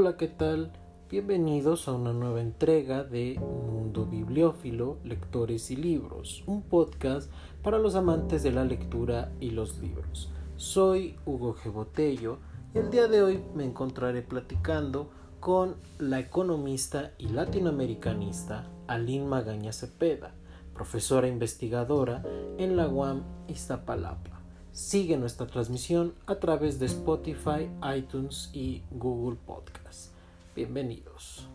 Hola, ¿qué tal? Bienvenidos a una nueva entrega de Mundo Bibliófilo, Lectores y Libros, un podcast para los amantes de la lectura y los libros. Soy Hugo G. Botello y el día de hoy me encontraré platicando con la economista y latinoamericanista Aline Magaña Cepeda, profesora investigadora en la UAM Iztapalapa. Sigue nuestra transmisión a través de Spotify, iTunes y Google Podcast. Bienvenidos.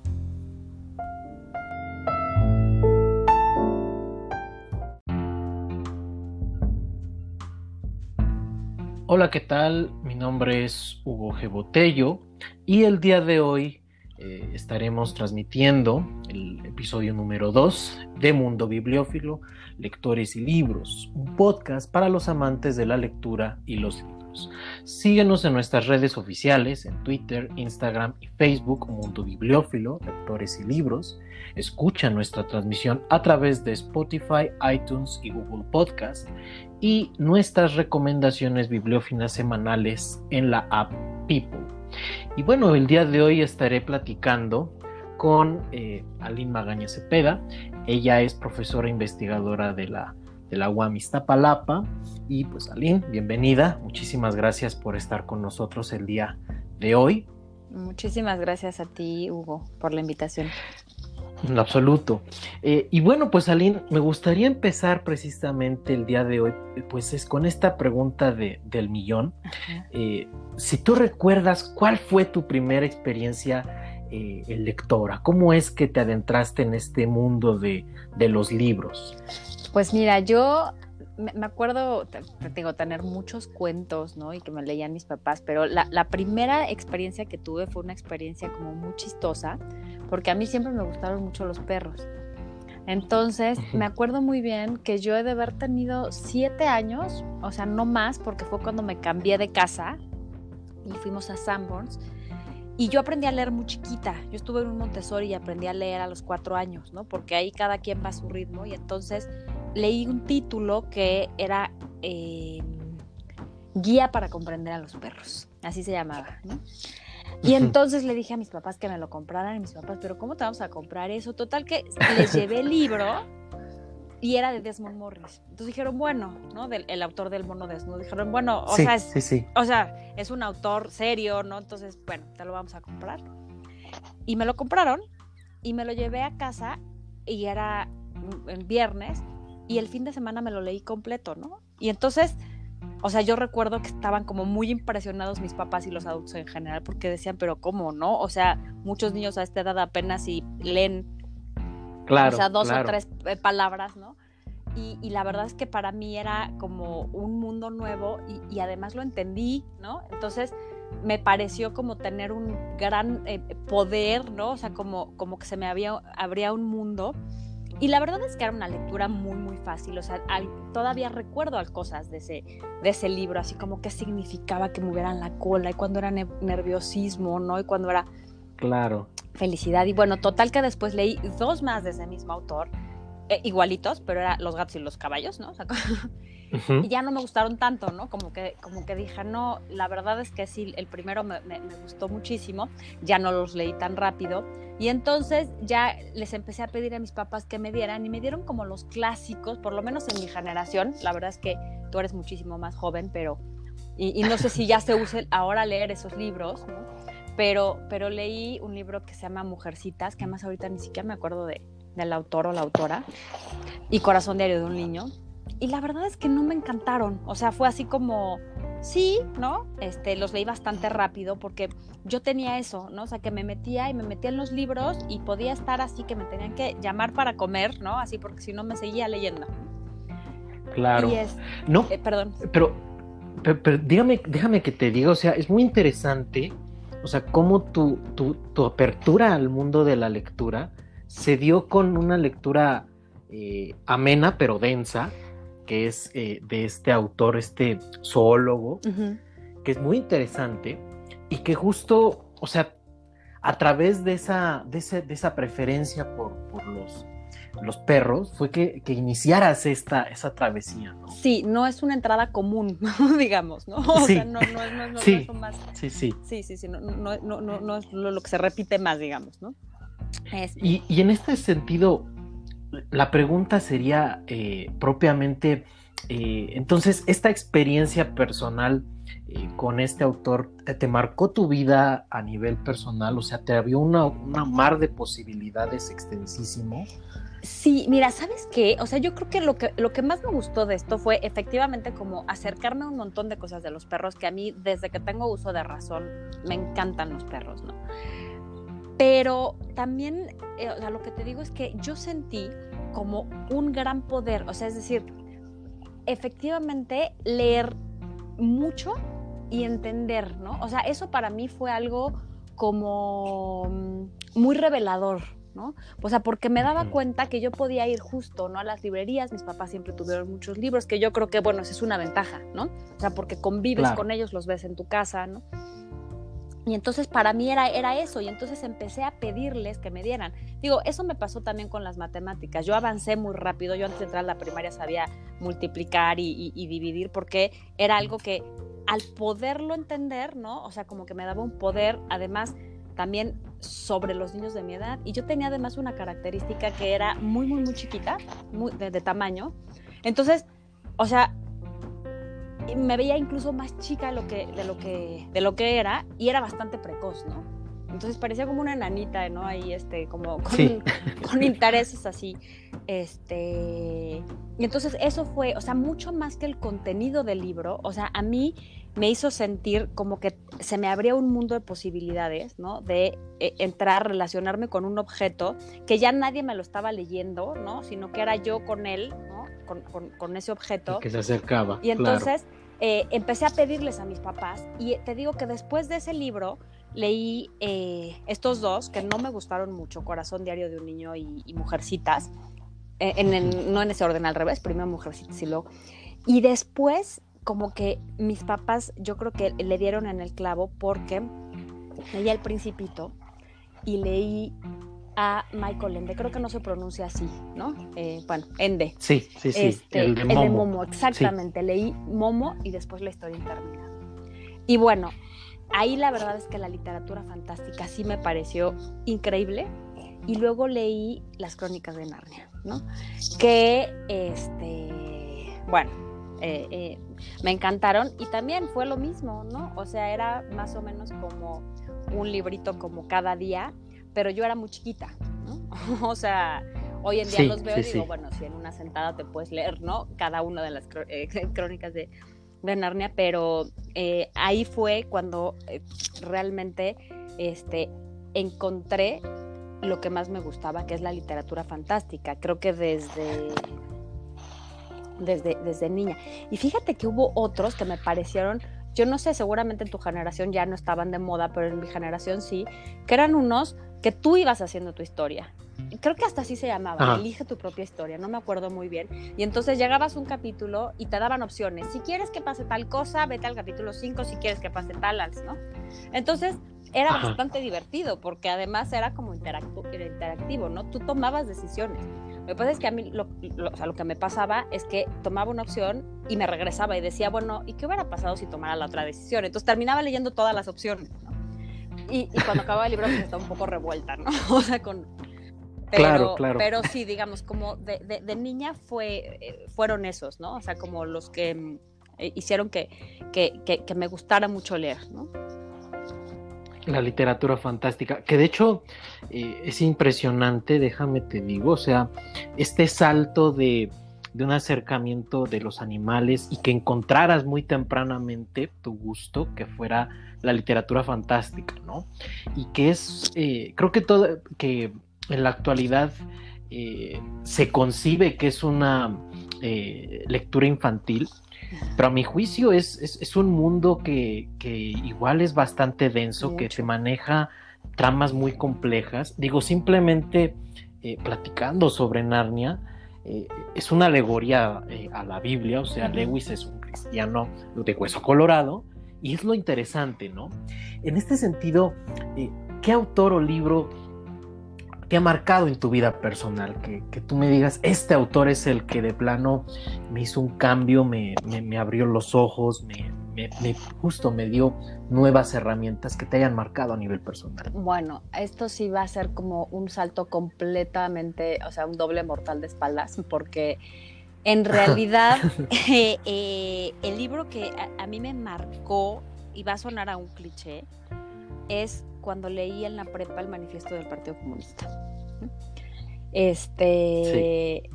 Hola, ¿qué tal? Mi nombre es Hugo G. Botello y el día de hoy eh, estaremos transmitiendo el episodio número 2 de Mundo Bibliófilo, Lectores y Libros, un podcast para los amantes de la lectura y los libros. Síguenos en nuestras redes oficiales, en Twitter, Instagram y Facebook, Mundo Bibliófilo, Lectores y Libros. Escucha nuestra transmisión a través de Spotify, iTunes y Google Podcast y nuestras recomendaciones bibliófilas semanales en la app People. Y bueno, el día de hoy estaré platicando con eh, Aline Magaña Cepeda. Ella es profesora investigadora de la, de la UAM Iztapalapa. Y pues Aline, bienvenida. Muchísimas gracias por estar con nosotros el día de hoy. Muchísimas gracias a ti, Hugo, por la invitación. En absoluto. Eh, y bueno, pues Aline, me gustaría empezar precisamente el día de hoy, pues es con esta pregunta de, del millón. Eh, si tú recuerdas, ¿cuál fue tu primera experiencia eh, lectora? ¿Cómo es que te adentraste en este mundo de, de los libros? Pues mira, yo me acuerdo, te, digo, tener muchos cuentos, ¿no? Y que me leían mis papás, pero la, la, primera experiencia que tuve fue una experiencia como muy chistosa, porque a mí siempre me gustaron mucho los perros. Entonces, me acuerdo muy bien que yo he de haber tenido siete años, o sea, no más, porque fue cuando me cambié de casa y fuimos a Sanborns. Y yo aprendí a leer muy chiquita. Yo estuve en un Montessori y aprendí a leer a los cuatro años, ¿no? Porque ahí cada quien va a su ritmo. Y entonces leí un título que era eh, Guía para comprender a los perros. Así se llamaba, ¿no? Y entonces le dije a mis papás que me lo compraran y mis papás, pero ¿cómo te vamos a comprar eso? Total que les llevé el libro y era de Desmond Morris. Entonces dijeron, bueno, ¿no? Del, el autor del mono desnudo. Dijeron, bueno, o, sea, es, o sea, es un autor serio, ¿no? Entonces, bueno, te lo vamos a comprar. Y me lo compraron y me lo llevé a casa y era en viernes y el fin de semana me lo leí completo, ¿no? Y entonces o sea, yo recuerdo que estaban como muy impresionados mis papás y los adultos en general porque decían, pero ¿cómo, no? O sea, muchos niños a esta edad apenas si leen, claro, o sea, dos o tres eh, palabras, ¿no? Y, la verdad es que para mí era como un mundo nuevo y, además lo entendí, ¿no? Entonces me pareció como tener un gran eh, poder, ¿no? O sea, como, como que se me había, abría un mundo y la verdad es que era una lectura muy, muy fácil. O sea, todavía recuerdo cosas de ese, de ese libro, así como qué significaba que movieran la cola y cuando era nerviosismo, ¿no? Y cuando era... Claro. Felicidad. Y bueno, total que después leí dos más de ese mismo autor, eh, igualitos, pero era Los gatos y los caballos, ¿no? O sea, y ya no me gustaron tanto, ¿no? Como que, como que dije, no, la verdad es que sí, el primero me, me, gustó muchísimo, ya no los leí tan rápido. Y entonces ya les empecé a pedir a mis papás que me dieran y me dieron como los clásicos, por lo menos en mi generación. La verdad es que tú eres muchísimo más joven, pero... Y, no sé si ya se use ahora leer esos libros, ¿no? Pero, pero leí un libro que se llama Mujercitas, que además ahorita ni siquiera me acuerdo de, del autor o la autora, y Corazón Diario de un Niño y la verdad es que no me encantaron. O sea, fue así como, sí, ¿no? Este, los leí bastante rápido porque yo tenía eso, ¿no? O sea, que me metía y me metía en los libros y podía estar así que me tenían que llamar para comer, ¿no? Así porque si no me seguía leyendo. Claro. no, eh, perdón. Pero, pero, dígame, déjame que te diga, o sea, es muy interesante, o sea, cómo tu, tu, tu apertura al mundo de la lectura se dio con una lectura eh, amena pero densa, que es eh, de este autor, este zoólogo, que es muy interesante y que justo, o sea, a través de esa, de, esa preferencia por, por, los, los perros, fue que, que iniciaras esta, esa travesía, ¿no? Sí, no es una entrada común, digamos, ¿no? O sea, no, no, no, no, sí. más. Sí, sí. Sí, sí, sí, no, no, no, no, no es lo, lo que se repite más, digamos, ¿no? Es- Y, y en este sentido, la pregunta sería eh, propiamente, eh, entonces, esta experiencia personal eh, con este autor, ¿te, te marcó tu vida a nivel personal? O sea, ¿te abrió una, una mar de posibilidades extensísimo? Sí, mira, ¿sabes qué? O sea, yo creo que lo, que lo que más me gustó de esto fue efectivamente como acercarme a un montón de cosas de los perros que a mí, desde que tengo uso de razón, me encantan los perros, ¿no? Pero también, eh, o sea, lo que te digo es que yo sentí como un gran poder, o sea, es decir, efectivamente leer mucho y entender, ¿no? O sea, eso para mí fue algo como mm, muy revelador, ¿no? O sea, porque me daba cuenta que yo podía ir justo, ¿no? A las librerías, mis papás siempre tuvieron muchos libros, que yo creo que, bueno, esa es una ventaja, ¿no? O sea, porque convives Claro. con ellos, los ves en tu casa, ¿no? Y entonces para mí era, era eso, y entonces empecé a pedirles que me dieran. Digo, eso me pasó también con las matemáticas. Yo avancé muy rápido, yo antes de entrar a la primaria sabía multiplicar y, y- y dividir porque era algo que al poderlo entender, ¿no? O sea, como que me daba un poder, además, también sobre los niños de mi edad. Y yo tenía además una característica que era muy, muy, muy chiquita, muy, de, de tamaño. Entonces, o sea, me veía incluso más chica de lo que, de lo que, de lo que era y era bastante precoz, ¿no? Entonces parecía como una enanita, ¿no? Ahí, este, como con, Sí. con intereses así. Este. Y entonces eso fue, o sea, mucho más que el contenido del libro, o sea, a mí me hizo sentir como que se me abría un mundo de posibilidades, ¿no? De eh, entrar, relacionarme con un objeto que ya nadie me lo estaba leyendo, ¿no? Sino que era yo con él, ¿no? Con, con- con ese objeto. Que se acercaba. Y claro. entonces eh, empecé a pedirles a mis papás y te digo que después de ese libro leí eh, estos dos que no me gustaron mucho, Corazón Diario de un Niño y, y Mujercitas, en no en ese orden al revés, primero Mujercitas y luego... Y después como que mis papás yo creo que le dieron en el clavo porque leí El Principito y leí a Michael Ende, creo que no se pronuncia así, ¿no? Eh, bueno, Ende. Sí, sí, sí. Este, el de Momo. exactamente. Leí Momo y después la historia interminable. Y bueno, ahí la verdad es que la literatura fantástica sí me pareció increíble. Y luego leí las crónicas de Narnia, ¿no? Que, este, bueno, eh, eh, me encantaron y también fue lo mismo, ¿no? O sea, era más o menos como un librito como cada día, pero yo era muy chiquita, ¿no? o sea, hoy en día Sí, los veo sí, y digo, sí. bueno, si en una sentada te puedes leer, ¿no? Cada una de las eh, crónicas de, de Narnia, pero ahí fue cuando realmente este, encontré lo que más me gustaba, que es la literatura fantástica. Creo que desde, desde, desde niña. Y fíjate que hubo otros que me parecieron, yo no sé, seguramente en tu generación ya no estaban de moda, pero en mi generación sí, que eran unos que tú ibas haciendo tu historia. Creo que hasta así se llamaba, Ajá. elige tu propia historia, no me acuerdo muy bien. Y entonces llegabas a un capítulo y te daban opciones. Si quieres que pase tal cosa, vete al capítulo 5, si quieres que pase tal, ¿no? Entonces era Ajá. bastante divertido porque además era como interactivo, ¿no? Tú tomabas decisiones. Lo que pasa es que a mí lo, lo- o sea, lo que me pasaba es que tomaba una opción y me regresaba y decía, bueno, ¿y qué hubiera pasado si tomara la otra decisión? Entonces terminaba leyendo todas las opciones, ¿no? Y, y cuando acababa el libro pues estaba un poco revuelta, ¿no? O sea, con... Pero, Claro, claro. pero sí, digamos, como de, de- de niña fue, eh, fueron esos, ¿no? O sea, como los que mm, eh, hicieron que, que, que- que me gustara mucho leer, ¿no? La literatura fantástica, que de hecho eh, es impresionante, déjame te digo, o sea, este salto de, de un acercamiento de los animales y que encontraras muy tempranamente tu gusto, que fuera la literatura fantástica, ¿no? Y que es, eh, creo que todo, que en la actualidad eh, se concibe que es una eh, lectura infantil, pero a mi juicio es, es, es un mundo que, que, igual es bastante denso, que se maneja tramas muy complejas. Digo, simplemente eh, platicando sobre Narnia, eh, es una alegoría eh, a la Biblia, o sea. Lewis es un cristiano de hueso colorado, y es lo interesante, ¿no? En este sentido, ¿qué autor o libro te ha marcado en tu vida personal? Que, tú me digas, este autor es el que de plano me hizo un cambio, me, abrió los ojos, me, justo me dio nuevas herramientas que te hayan marcado a nivel personal. Bueno, esto sí va a ser como un salto completamente, o sea, un doble mortal de espaldas, porque en realidad eh, eh, el libro que a, mí me marcó, y va a sonar a un cliché, es cuando leí en la prepa el manifiesto del Partido Comunista. Este,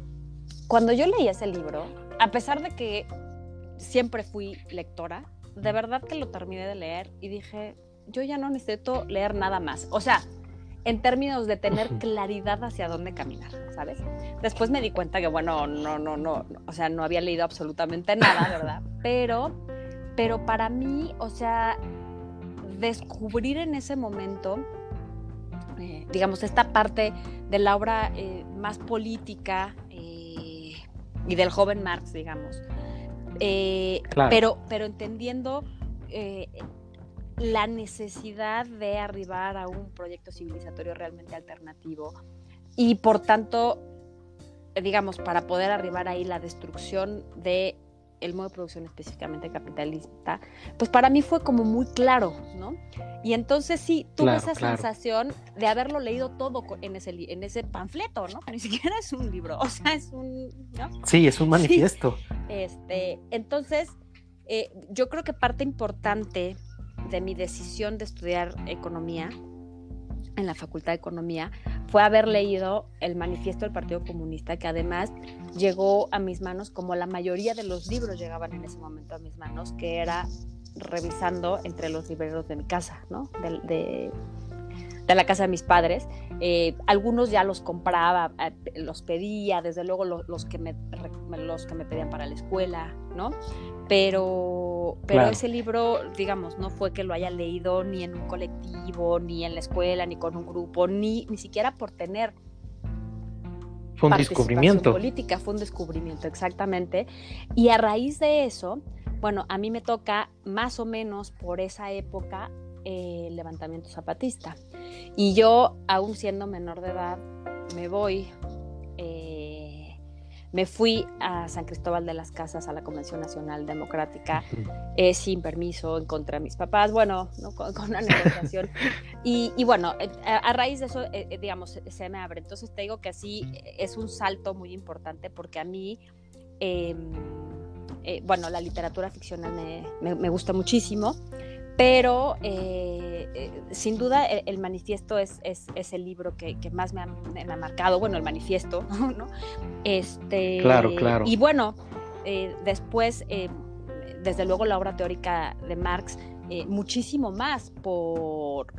cuando yo leí ese libro, a pesar de que siempre fui lectora, de verdad que lo terminé de leer y dije, yo ya no necesito leer nada más. O sea, en términos de tener claridad hacia dónde caminar, ¿sabes? Después me di cuenta que, bueno, no, no, no, o sea, no había leído absolutamente nada, ¿verdad? Pero, pero para mí, o sea, descubrir en ese momento, eh, digamos, esta parte de la obra eh, más política eh, y del joven Marx, digamos. pero, pero entendiendo la necesidad de arribar a un proyecto civilizatorio realmente alternativo y por tanto, digamos, para poder arribar ahí la destrucción de el modo de producción específicamente capitalista, pues para mí fue como muy claro, ¿no? Y entonces sí, tuve esa sensación de haberlo leído todo en ese, en ese panfleto, ¿no? Ni siquiera es un libro, o sea, es un... ¿no? Sí, es un manifiesto. Este, entonces, eh, yo creo que parte importante de mi decisión de estudiar economía en la Facultad de Economía fue haber leído el manifiesto del Partido Comunista, que además llegó a mis manos como la mayoría de los libros llegaban en ese momento a mis manos, que era revisando entre los libreros de mi casa, ¿no? De, la casa de mis padres. Eh, algunos ya los compraba, eh, los pedía, desde luego los, que me, los que me pedían para la escuela, ¿no? Pero, pero ese libro, digamos, no fue que lo haya leído ni en un colectivo, ni en la escuela, ni con un grupo, ni, ni siquiera por tener fue un descubrimiento. política, fue un descubrimiento, exactamente. Y a raíz de eso, bueno, a mí me toca más o menos por esa época eh, el levantamiento zapatista. Y yo, aún siendo menor de edad, me voy, eh, me fui a San Cristóbal de las Casas, a la Convención Nacional Democrática, eh, sin permiso, en contra de mis papás, bueno, con, una negociación. y, bueno, a, raíz de eso, digamos, se me abre. Entonces te digo que así es un salto muy importante porque a mí... Em, bueno, la literatura ficcional me, me gusta muchísimo, pero eh, eh, sin duda el, manifiesto es, es, el libro que, más me ha, marcado, bueno, el manifiesto, ¿no? Este, claro, claro. Y bueno, eh, después, desde luego la obra teórica de Marx, muchísimo más por...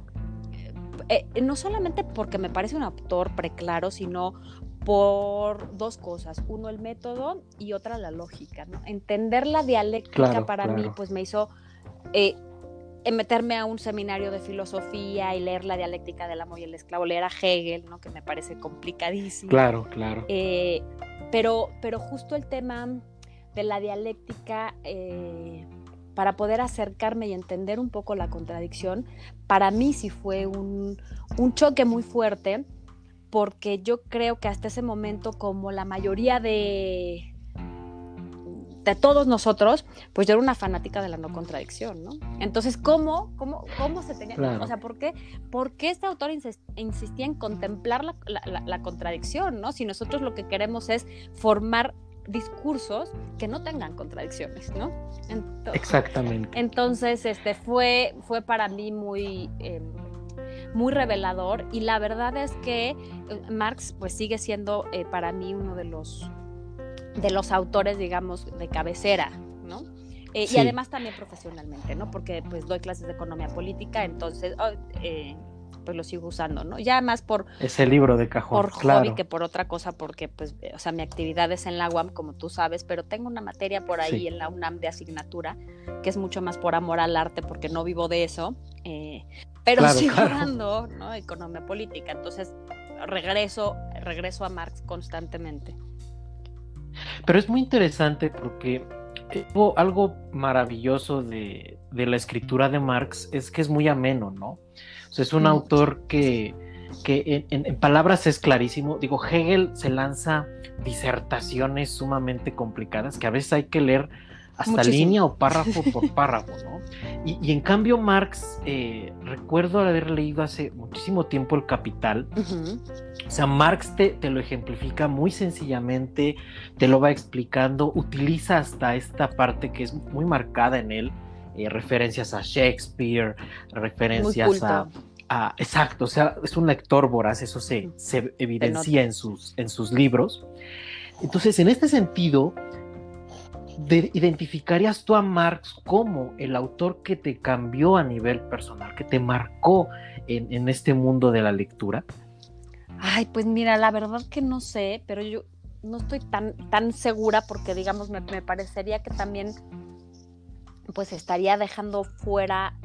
no solamente porque me parece un autor preclaro, sino por dos cosas. Uno, el método y otra, la lógica. ¿no? Entender la dialéctica para mí, pues me hizo meterme a un seminario de filosofía y leer la dialéctica del amo y el esclavo, leer a Hegel, ¿no? que me parece complicadísimo. Claro, claro. Eh, pero, pero justo el tema de la dialéctica, eh, para poder acercarme y entender un poco la contradicción, para mí sí fue un, un choque muy fuerte, porque yo creo que hasta ese momento, como la mayoría de de todos nosotros, pues yo era una fanática de la no contradicción, ¿no? Entonces, ¿cómo, cómo, cómo se tenía, o sea, ¿por qué, por qué este autor insistía en contemplar la, contradicción, ¿no? Si nosotros lo que queremos es formar discursos que no tengan contradicciones, ¿no? Exactamente. Entonces, este fue, fue para mí muy... Em, muy revelador y la verdad es que eh, Marx pues sigue siendo eh, para mí uno de los de los autores, digamos, de cabecera, ¿no? Eh, y además también profesionalmente, ¿no? Porque pues doy clases de economía política, entonces oh, eh, pues lo sigo usando, ¿no? Ya más por... Ese libro de cajón, Por hobby que por otra cosa, porque pues, o sea, mi actividad es en la UAM, como tú sabes, pero tengo una materia por ahí en la UNAM de asignatura, que es mucho más por amor al arte, porque no vivo de eso, eh, pero sigo dando, ¿no? Economía política, entonces regreso, regreso a Marx constantemente. Pero es muy interesante porque eh, algo maravilloso de, la escritura de Marx es que es muy ameno, ¿no? O sea, es un autor que, que en, palabras es clarísimo. Digo, Hegel se lanza disertaciones sumamente complicadas que a veces hay que leer hasta línea o párrafo por párrafo, ¿no? Y, en cambio Marx, eh, recuerdo haber leído hace muchísimo tiempo El Capital, o sea, Marx te, te, lo ejemplifica muy sencillamente, te lo va explicando, utiliza hasta esta parte que es muy marcada en él, eh, referencias a Shakespeare, referencias a, Exacto, o sea, es un lector voraz, eso se, se evidencia en sus, en sus libros. Entonces, en este sentido, ¿identificarías tú a Marx como el autor que te cambió a nivel personal, que te marcó en, en, este mundo de la lectura? Ay, pues mira, la verdad que no sé, pero yo no estoy tan, tan segura porque, digamos, me, me parecería que también pues estaría dejando fuera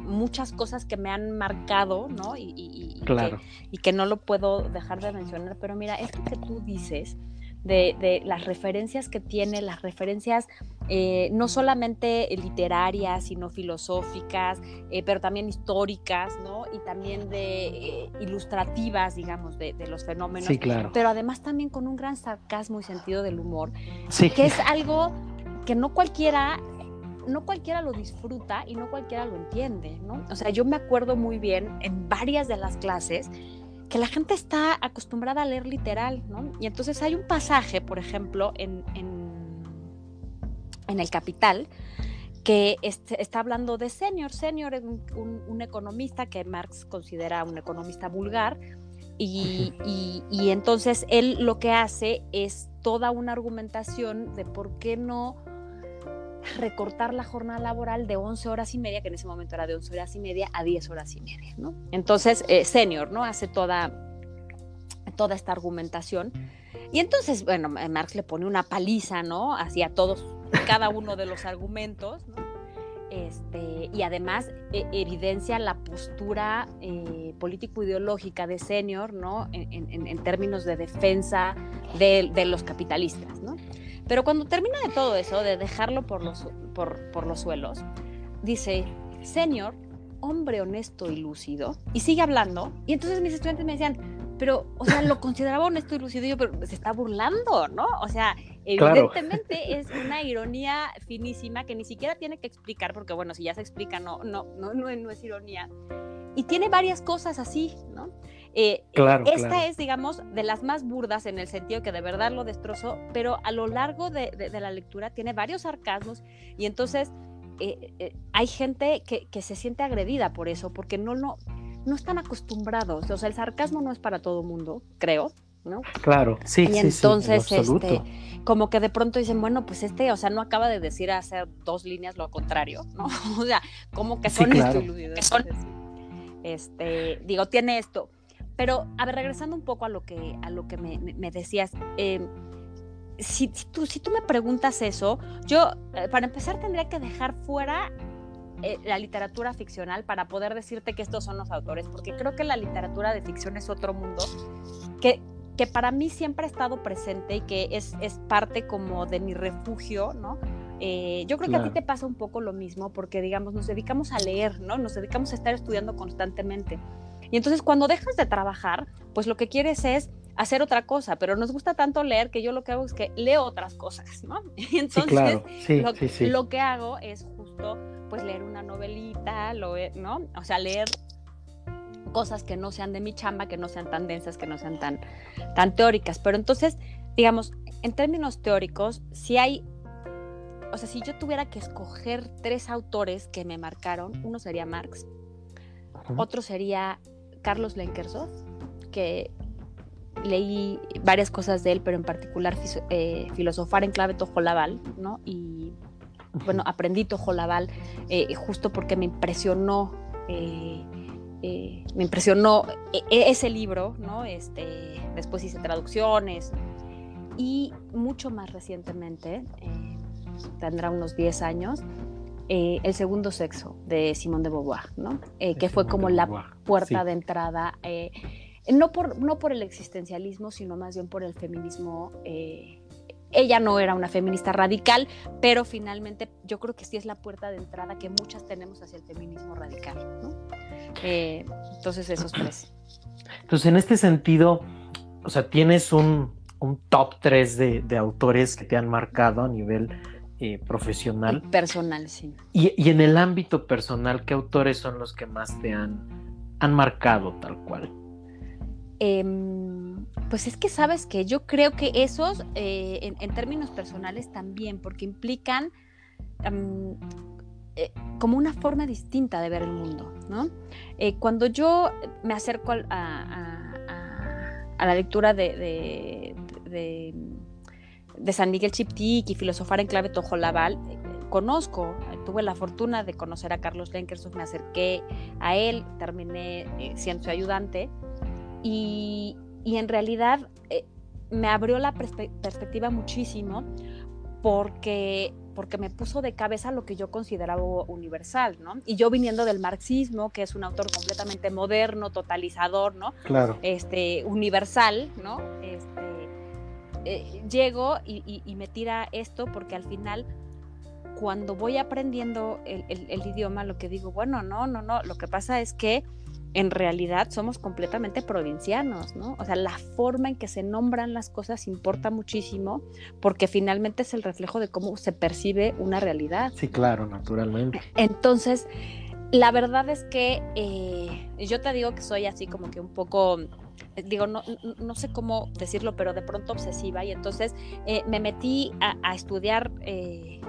muchas cosas que me han marcado, ¿no? Y, claro. que, y, que, no lo puedo dejar de mencionar. Pero mira, esto que tú dices de, las referencias que tiene, las referencias eh, no solamente literarias, sino filosóficas, eh, pero también históricas, ¿no? Y también de eh, ilustrativas, digamos, de, los fenómenos. Sí, claro. Pero además también con un gran sarcasmo y sentido del humor, sí. que es algo que no cualquiera no cualquiera lo disfruta y no cualquiera lo entiende, ¿no? O sea, yo me acuerdo muy bien en varias de las clases que la gente está acostumbrada a leer literal, ¿no? Y entonces hay un pasaje, por ejemplo, en, en, El Capital, que está hablando de Senior. Senior es un, economista que Marx considera un economista vulgar, y, y, entonces él lo que hace es toda una argumentación de por qué no recortar la jornada laboral de 11 horas y media, que en ese momento era de 11 horas y media, a 10 horas y media, ¿no? Entonces, eh, Senior, ¿no? Hace toda, toda esta argumentación. Y entonces, bueno, Marx le pone una paliza, ¿no? Hacia todos, cada uno de los argumentos, ¿no? Este, y además e, evidencia la postura eh, político-ideológica de Senior, ¿no? En, términos de defensa de, de los capitalistas, ¿no? Pero cuando termina de todo eso, de dejarlo por los, por, los suelos, dice, Señor, hombre honesto y lúcido, y sigue hablando. Y entonces mis estudiantes me decían, pero, o sea, lo consideraba honesto y lúcido, yo, pero se está burlando, ¿no? O sea, evidentemente es una ironía finísima que ni siquiera tiene que explicar, porque bueno, si ya se explica, no, no, no, no, no es ironía. Y tiene varias cosas así, ¿no? Eh, claro, esta es, digamos, de las más burdas en el sentido que de verdad lo destrozó, pero a lo largo de, la lectura tiene varios sarcasmos y entonces eh, eh, hay gente que, se siente agredida por eso, porque no, no, no están acostumbrados. O sea, el sarcasmo no es para todo mundo, creo. ¿no? Claro, sí, y entonces, este, como que de pronto dicen, bueno, pues este, o sea, no acaba de decir hacer dos líneas lo contrario, ¿no? o sea, como que son este, digo, tiene esto. Pero, a ver, regresando un poco a lo que, a lo que me, decías, em, si, tú, si tú me preguntas eso, yo, eh, para empezar, tendría que dejar fuera eh, la literatura ficcional para poder decirte que estos son los autores, porque creo que la literatura de ficción es otro mundo que, que para mí siempre ha estado presente y que es, es parte como de mi refugio, ¿no? Eh, yo creo que a ti te pasa un poco lo mismo porque, digamos, nos dedicamos a leer, ¿no? Nos dedicamos a estar estudiando constantemente. Y entonces cuando dejas de trabajar, pues lo que quieres es hacer otra cosa, pero nos gusta tanto leer que yo lo que hago es que leo otras cosas, ¿no? Y entonces lo, que hago es justo pues leer una novelita, ¿no? O sea, leer cosas que no sean de mi chamba, que no sean tan densas, que no sean tan, tan teóricas. Pero entonces, digamos, en términos teóricos, si hay, o sea, si yo tuviera que escoger tres autores que me marcaron, uno sería Marx, otro sería Carlos Lenkersoff, que leí varias cosas de él, pero en particular eh, filosofar en clave tojolabal, ¿no? Y bueno, aprendí tojolabal eh, justo porque me impresionó, eh, me impresionó ese libro, ¿no? Este, después hice traducciones y mucho más recientemente, tendrá unos 10 años, eh, el segundo sexo de Simón de Beauvoir, ¿no? Eh, que fue como la puerta de entrada, eh, no, por, no por el existencialismo, sino más bien por el feminismo ella no era una feminista radical, pero finalmente yo creo que sí es la puerta de entrada que muchas tenemos hacia el feminismo radical. Entonces, esos tres. Entonces, en este sentido, o sea, tienes un, top 3 de, autores que te han marcado a nivel eh, profesional. personal, sí. Y, en el ámbito personal, ¿qué autores son los que más te han, han marcado tal cual? Em, pues es que sabes que yo creo que esos, eh, en, términos personales también, porque implican eh, como una forma distinta de ver el mundo, ¿no? Eh, cuando yo me acerco a, la lectura de, de, San Miguel Chiptic y filosofar en clave Tojolabal, conozco, tuve la fortuna de conocer a Carlos Lenkersoff, me acerqué a él, terminé siendo su ayudante y, en realidad eh, me abrió la perspectiva muchísimo porque, porque me puso de cabeza lo que yo consideraba universal, ¿no? Y yo viniendo del marxismo, que es un autor completamente moderno, totalizador, ¿no? Claro. Este, universal, ¿no? Este, eh, llego y, me tira esto porque al final cuando voy aprendiendo el, el, idioma, lo que digo, bueno, no, no, no, lo que pasa es que en realidad somos completamente provincianos, ¿no? O sea, la forma en que se nombran las cosas importa muchísimo porque finalmente es el reflejo de cómo se percibe una realidad. Sí, claro, naturalmente. Entonces, la verdad es que eh, yo te digo que soy así como que un poco digo, no, no, sé cómo decirlo, pero de pronto obsesiva y entonces eh, me metí a, estudiar eh,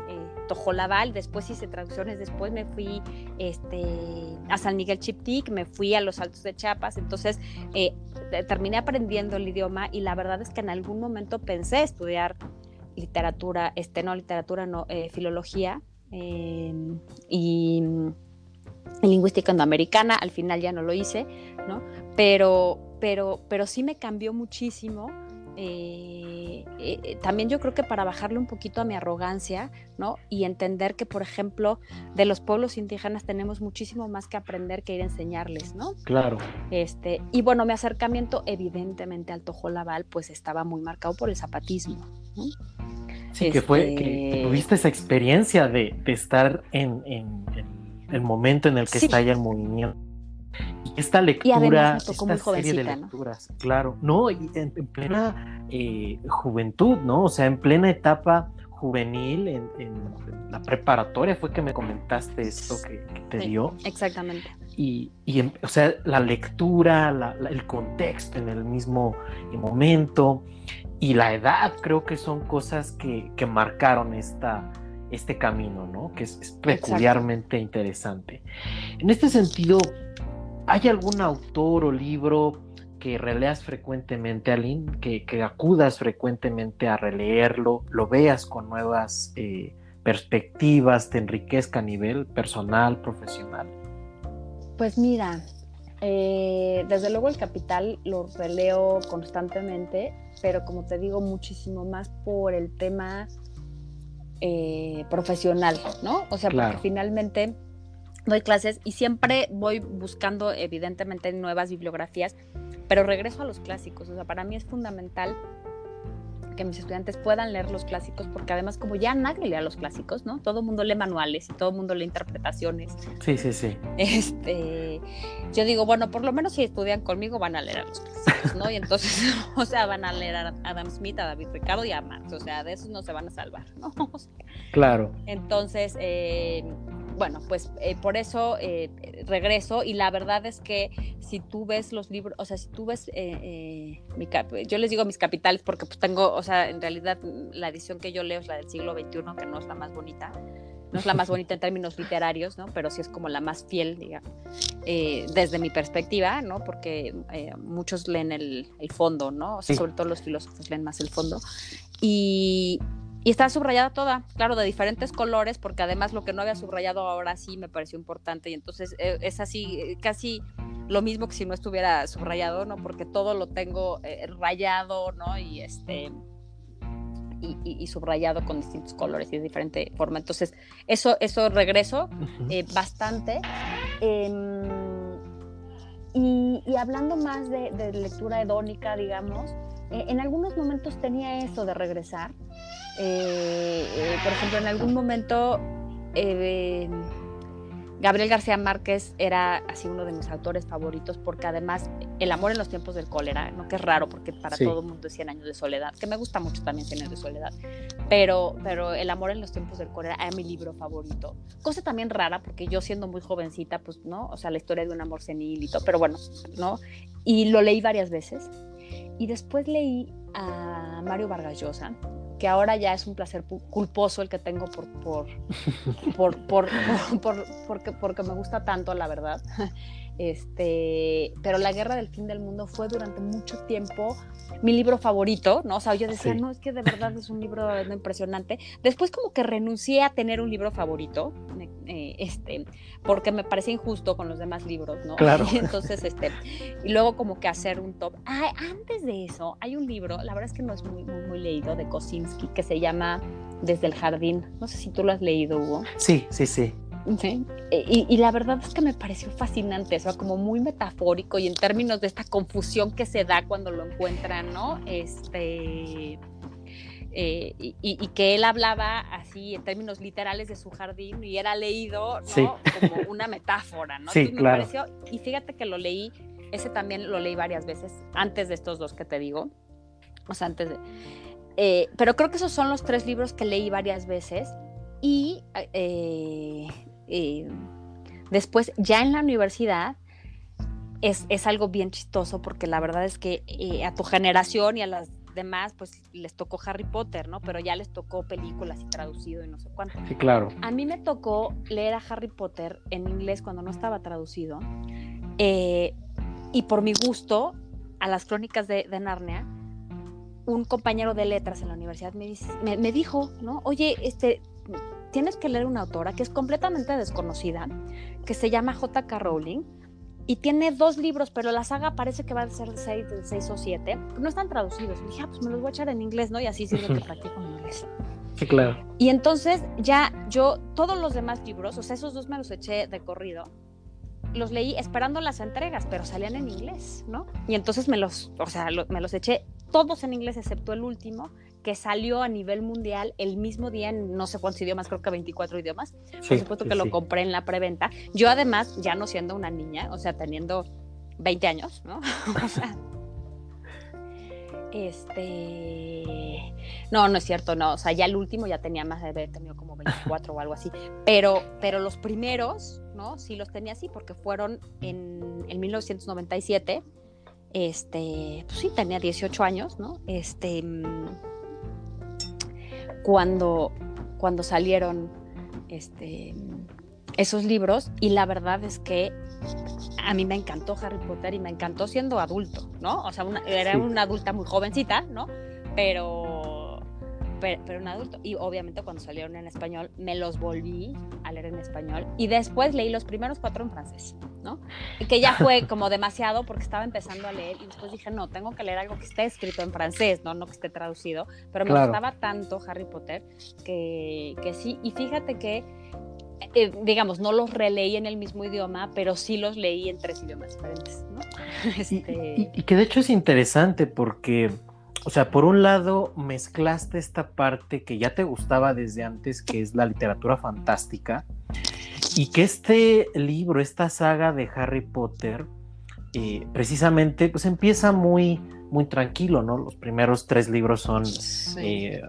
Tojolabal, después hice traducciones, después me fui este, a San Miguel Chiptic, me fui a los Altos de Chiapas, entonces eh, terminé aprendiendo el idioma y la verdad es que en algún momento pensé estudiar literatura, este, no literatura, no, eh, filología em, y, lingüística endoamericana, al final ya no lo hice, ¿no? Pero, pero, pero sí me cambió muchísimo eh, eh, también yo creo que para bajarle un poquito a mi arrogancia, ¿no? Y entender que, por ejemplo, de los pueblos indígenas tenemos muchísimo más que aprender que ir a enseñarles, ¿no? Claro. Este, y bueno, mi acercamiento evidentemente al Tojolabal pues estaba muy marcado por el zapatismo, Sí, que fue, que, este tuviste esa experiencia de, estar en, el momento en el que está estalla el movimiento esta lectura, esta serie de lecturas, claro, no, en, plena eh, juventud, ¿no? O sea, en plena etapa juvenil, en, la preparatoria fue que me comentaste esto que, te dio. Exactamente. Y, o sea, la lectura, el contexto en el mismo momento y la edad, creo que son cosas que, marcaron esta, este camino, ¿no? Que es, peculiarmente interesante. En este sentido, ¿Hay algún autor o libro que releas frecuentemente, Aline, que, que acudas frecuentemente a releerlo, lo veas con nuevas eh, perspectivas, te enriquezca a nivel personal, profesional? Pues mira, eh, desde luego el Capital lo releo constantemente, pero como te digo, muchísimo más por el tema eh, profesional, ¿no? O sea, porque finalmente doy clases y siempre voy buscando evidentemente nuevas bibliografías, pero regreso a los clásicos. O sea, para mí es fundamental que mis estudiantes puedan leer los clásicos, porque además como ya nadie lee los clásicos, ¿no? Todo el mundo lee manuales y todo el mundo lee interpretaciones. Sí, sí, sí. Este, yo digo, bueno, por lo menos si estudian conmigo van a leer a los clásicos, ¿no? Y entonces, o sea, van a leer a Adam Smith, a David Ricardo y a Marx, o sea, de esos no se van a salvar, ¿no? claro. Entonces, eh, bueno, pues eh, por eso eh, regreso y la verdad es que si tú ves los libros, o sea, si tú ves, eh, mi yo les digo mis capitales porque pues tengo, o sea, en realidad la edición que yo leo es la del siglo XXI, que no es la más bonita, no es la más bonita en términos literarios, ¿no? Pero sí es como la más fiel, digamos, desde mi perspectiva, ¿no? Porque muchos leen el, fondo, ¿no? O sea, sobre todo los filósofos leen más el fondo. Y, y está subrayada toda, claro, de diferentes colores, porque además lo que no había subrayado ahora sí me pareció importante. Y entonces eh, es así, eh, casi lo mismo que si no estuviera subrayado, ¿no? Porque todo lo tengo eh, rayado, ¿no? Y este. Y, subrayado con distintos colores y de diferente forma. Entonces, eso, eso regreso bastante. Em, y, hablando más de, de lectura hedónica, digamos, eh, en algunos momentos tenía eso de regresar. Eh, eh, por ejemplo, en algún momento Gabriel García Márquez era así uno de mis autores favoritos porque además El amor en los tiempos del cólera, ¿no? que es raro porque para todo el mundo es 100 años de soledad, que me gusta mucho también 100 años de soledad, pero, pero El amor en los tiempos del cólera era mi libro favorito. Cosa también rara porque yo siendo muy jovencita, pues, ¿no? O sea, la historia de un amor senil y todo, pero bueno, ¿no? Y lo leí varias veces. Y después leí a Mario Vargas Llosa, que ahora ya es un placer culposo el que tengo por, por, por, por, por, porque, porque me gusta tanto, la verdad. Este, pero La Guerra del Fin del Mundo fue durante mucho tiempo mi libro favorito, ¿no? O sea, yo decía, no, es que de verdad es un libro impresionante. Después como que renuncié a tener un libro favorito, eh, este, porque me parecía injusto con los demás libros, ¿no? Claro. Y entonces, este, y luego como que hacer un top. Ah, antes de eso, hay un libro, la verdad es que no es muy, muy, muy leído, de Kosinski, que se llama Desde el Jardín. No sé si tú lo has leído, Hugo. Sí, sí, sí. Sí. Y, y, la verdad es que me pareció fascinante, o sea, como muy metafórico y en términos de esta confusión que se da cuando lo encuentran, ¿no? Este, eh, y, y, que él hablaba así en términos literales de su jardín y era leído, ¿no? Como una metáfora, ¿no? Sí, claro. pareció, y fíjate que lo leí, ese también lo leí varias veces, antes de estos dos que te digo, o sea, antes de... Eh, pero creo que esos son los tres libros que leí varias veces y eh, eh, después, ya en la universidad, es, es, algo bien chistoso porque la verdad es que eh, a tu generación y a las demás, pues les tocó Harry Potter, ¿no? Pero ya les tocó películas y traducido y no sé cuánto. Sí, claro. A mí me tocó leer a Harry Potter en inglés cuando no estaba traducido. Eh, y por mi gusto, a las crónicas de, de, Narnia, un compañero de letras en la universidad me, me, me dijo, ¿no? Oye, este, tienes que leer una autora que es completamente desconocida, que se llama J.K. Rowling, y tiene dos libros, pero la saga parece que va a ser seis, seis o siete. No están traducidos. Y dije, ah, pues me los voy a echar en inglés, ¿no? Y así sirve que practico en inglés. Sí, claro. Y entonces ya yo, todos los demás libros, o sea, esos dos me los eché de corrido, los leí esperando las entregas, pero salían en inglés, ¿no? Y entonces me los, o sea, me los eché todos en inglés excepto el último, que salió a nivel mundial el mismo día en no sé cuántos idiomas, creo que 24 idiomas. Por supuesto que lo compré en la preventa. Yo además, ya no siendo una niña, o sea, teniendo 20 años, ¿no? o sea, este... No, no es cierto, no. O sea, ya el último ya tenía más de haber tenido como 24 o algo así. Pero, pero los primeros, ¿no? Sí los tenía así porque fueron en, en 1997. Este, pues sí, tenía 18 años, ¿no? Este cuando, cuando salieron este, esos libros y la verdad es que a mí me encantó Harry Potter y me encantó siendo adulto, ¿no? O sea, era una adulta muy jovencita, ¿no? Pero pero, un adulto. Y obviamente cuando salieron en español, me los volví a leer en español. Y después leí los primeros cuatro en francés, ¿no? Y que ya fue como demasiado porque estaba empezando a leer y después dije, no, tengo que leer algo que esté escrito en francés, ¿no? No que esté traducido. Pero me gustaba tanto Harry Potter que, que sí. Y fíjate que eh, digamos, no los releí en el mismo idioma, pero sí los leí en tres idiomas diferentes. ¿no? Este... y, que de hecho es interesante porque o sea, por un lado mezclaste esta parte que ya te gustaba desde antes, que es la literatura fantástica, y que este libro, esta saga de Harry Potter, eh, precisamente, pues empieza muy, muy tranquilo, ¿no? Los primeros tres libros son eh,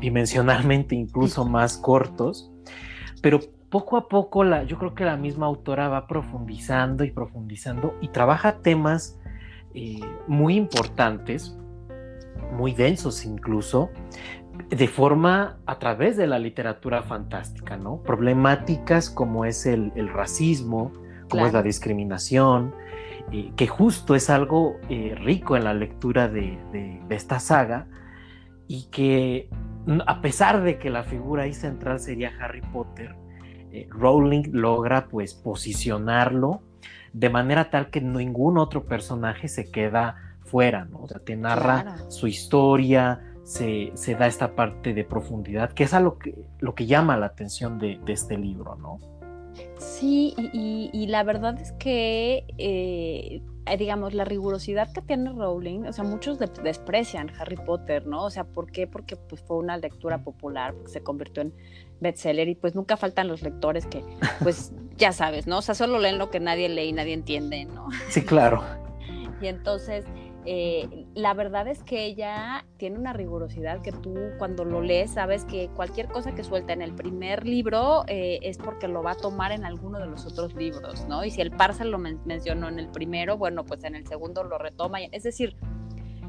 dimensionalmente incluso más cortos, pero poco a poco la, yo creo que la misma autora va profundizando y profundizando y trabaja temas eh, muy importantes muy densos incluso, de forma a través de la literatura fantástica, ¿no? Problemáticas como es el, racismo, como es la discriminación, eh, que justo es algo eh, rico en la lectura de, esta saga y que a pesar de que la figura ahí central sería Harry Potter, eh, Rowling logra pues posicionarlo de manera tal que ningún otro personaje se queda fuera, ¿no? O sea, te narra su historia, se, da esta parte de profundidad, que es a lo que, lo que llama la atención de, este libro, ¿no? Sí, y, la verdad es que eh, eh, digamos, la rigurosidad que tiene Rowling, o sea, muchos desprecian Harry Potter, ¿no? O sea, ¿por qué? Porque pues fue una lectura popular, porque se convirtió en bestseller y pues nunca faltan los lectores que, pues, ya sabes, ¿no? O sea, solo leen lo que nadie lee y nadie entiende, ¿no? Sí, claro. Y entonces, eh, la verdad es que ella tiene una rigurosidad que tú cuando lo lees sabes que cualquier cosa que suelta en el primer libro eh, es porque lo va a tomar en alguno de los otros libros, ¿no? Y si el Parcel lo mencionó en el primero, bueno, pues en el segundo lo retoma. Es decir,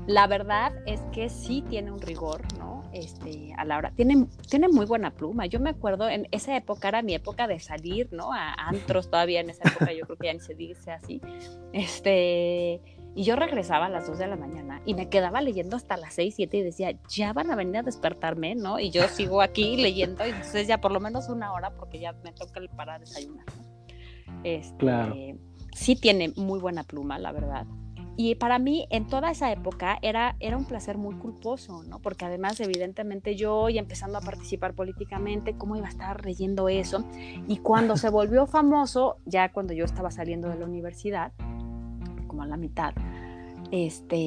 la verdad es que sí tiene un rigor, ¿no? Este, a la hora, tiene, tiene muy buena pluma. Yo me acuerdo, en esa época era mi época de salir, ¿no? A antros todavía en esa época, yo creo que ya ni se dice así. Este, y yo regresaba a las 2 de la mañana y me quedaba leyendo hasta las 6, 7 y decía, ya van a venir a despertarme, ¿no? Y yo sigo aquí leyendo y entonces ya por lo menos una hora porque ya me toca para desayunar, ¿no? Este, claro. Sí tiene muy buena pluma, la verdad. Y para mí, en toda esa época, era, era un placer muy culposo, ¿no? Porque además, evidentemente, yo y empezando a participar políticamente, ¿cómo iba a estar leyendo eso? Y cuando se volvió famoso, ya cuando yo estaba saliendo de la universidad, como a la mitad, este,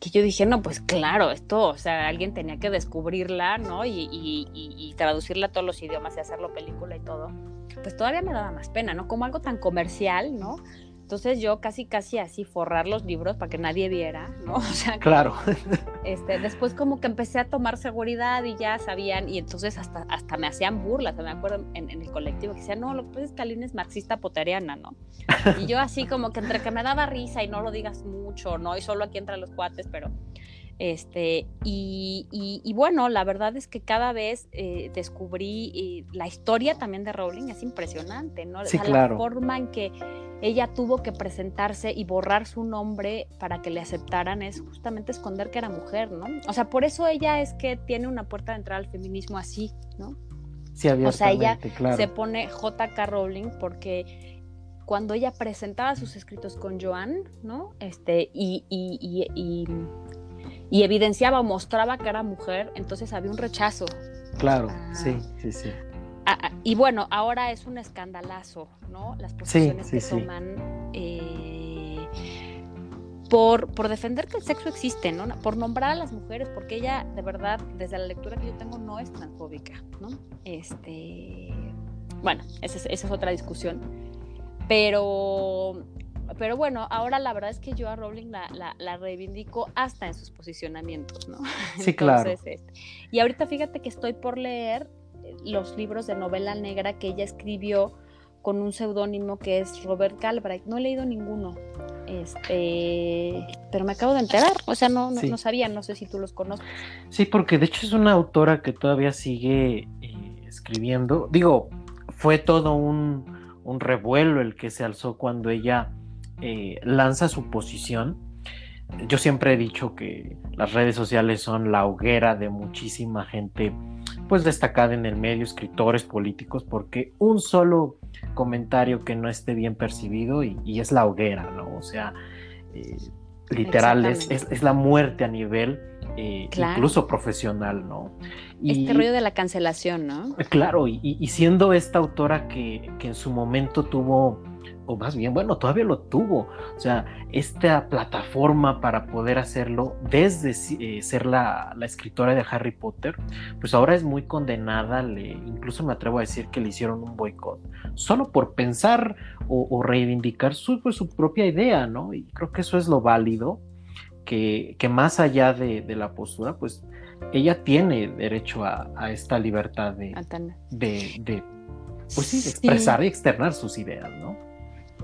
que yo dije, no, pues claro, esto, o sea, alguien tenía que descubrirla, ¿no? Y, y, traducirla a todos los idiomas y hacerlo película y todo, pues todavía me daba más pena, ¿no? Como algo tan comercial, ¿no? Entonces yo casi, casi así forrar los libros para que nadie viera, ¿no? O sea, claro. Este, después como que empecé a tomar seguridad y ya sabían, y entonces hasta, hasta me hacían burlas, me acuerdo en, el colectivo que decían, no, lo que pasa es marxista poteriana, ¿no? Y yo así como que entre que me daba risa y no lo digas mucho, ¿no? Y solo aquí entre los cuates, pero... Este, y, y, bueno, la verdad es que cada vez eh, descubrí eh, la historia también de Rowling, es impresionante, ¿no? Sí, claro. La forma en que ella tuvo que presentarse y borrar su nombre para que le aceptaran es justamente esconder que era mujer, ¿no? O sea, por eso ella es que tiene una puerta de entrada al feminismo así, ¿no? Sí, O sea, ella se pone JK Rowling porque cuando ella presentaba sus escritos con Joan, ¿no? Este, y, y, y, y evidenciaba o mostraba que era mujer, entonces había un rechazo. Claro, sí, sí, sí. Ah, ah, y bueno, ahora es un escandalazo, ¿no? Las posiciones que toman eh, por, por defender que el sexo existe, ¿no? Por nombrar a las mujeres, porque ella, de verdad, desde la lectura que yo tengo, no es transfóbica, ¿no? Este, bueno, esa es, esa es otra discusión. Pero, pero bueno, ahora la verdad es que yo a Rowling la, la, reivindico hasta en sus posicionamientos, ¿no? Sí, claro. Este, y ahorita fíjate que estoy por leer los libros de novela negra que ella escribió con un seudónimo que es Robert Galbraith. No he leído ninguno, este, pero me acabo de enterar, o sea, no, no, sabía, no sé si tú los conoces. Sí, porque de hecho es una autora que todavía sigue eh, escribiendo. Digo, fue todo un, un, revuelo el que se alzó cuando ella eh, lanza su posición. Yo siempre he dicho que las redes sociales son la hoguera de muchísima gente pues destacada en el medio, escritores, políticos, porque un solo comentario que no esté bien percibido y, es la hoguera, ¿no? O sea, eh, literal, es, la muerte a nivel eh, incluso profesional, ¿no? Y, este rollo de la cancelación, ¿no? Claro, y, siendo esta autora que, que en su momento tuvo o más bien, bueno, todavía lo tuvo. O sea, esta plataforma para poder hacerlo desde eh, ser la, escritora de Harry Potter, pues ahora es muy condenada. Le, incluso me atrevo a decir que le hicieron un boicot, solo por pensar o, reivindicar su, pues, su propia idea, ¿no? Y creo que eso es lo válido, que, que más allá de, la postura, pues ella tiene derecho a, esta libertad de, de, pues sí, de expresar y externar sus ideas, ¿no?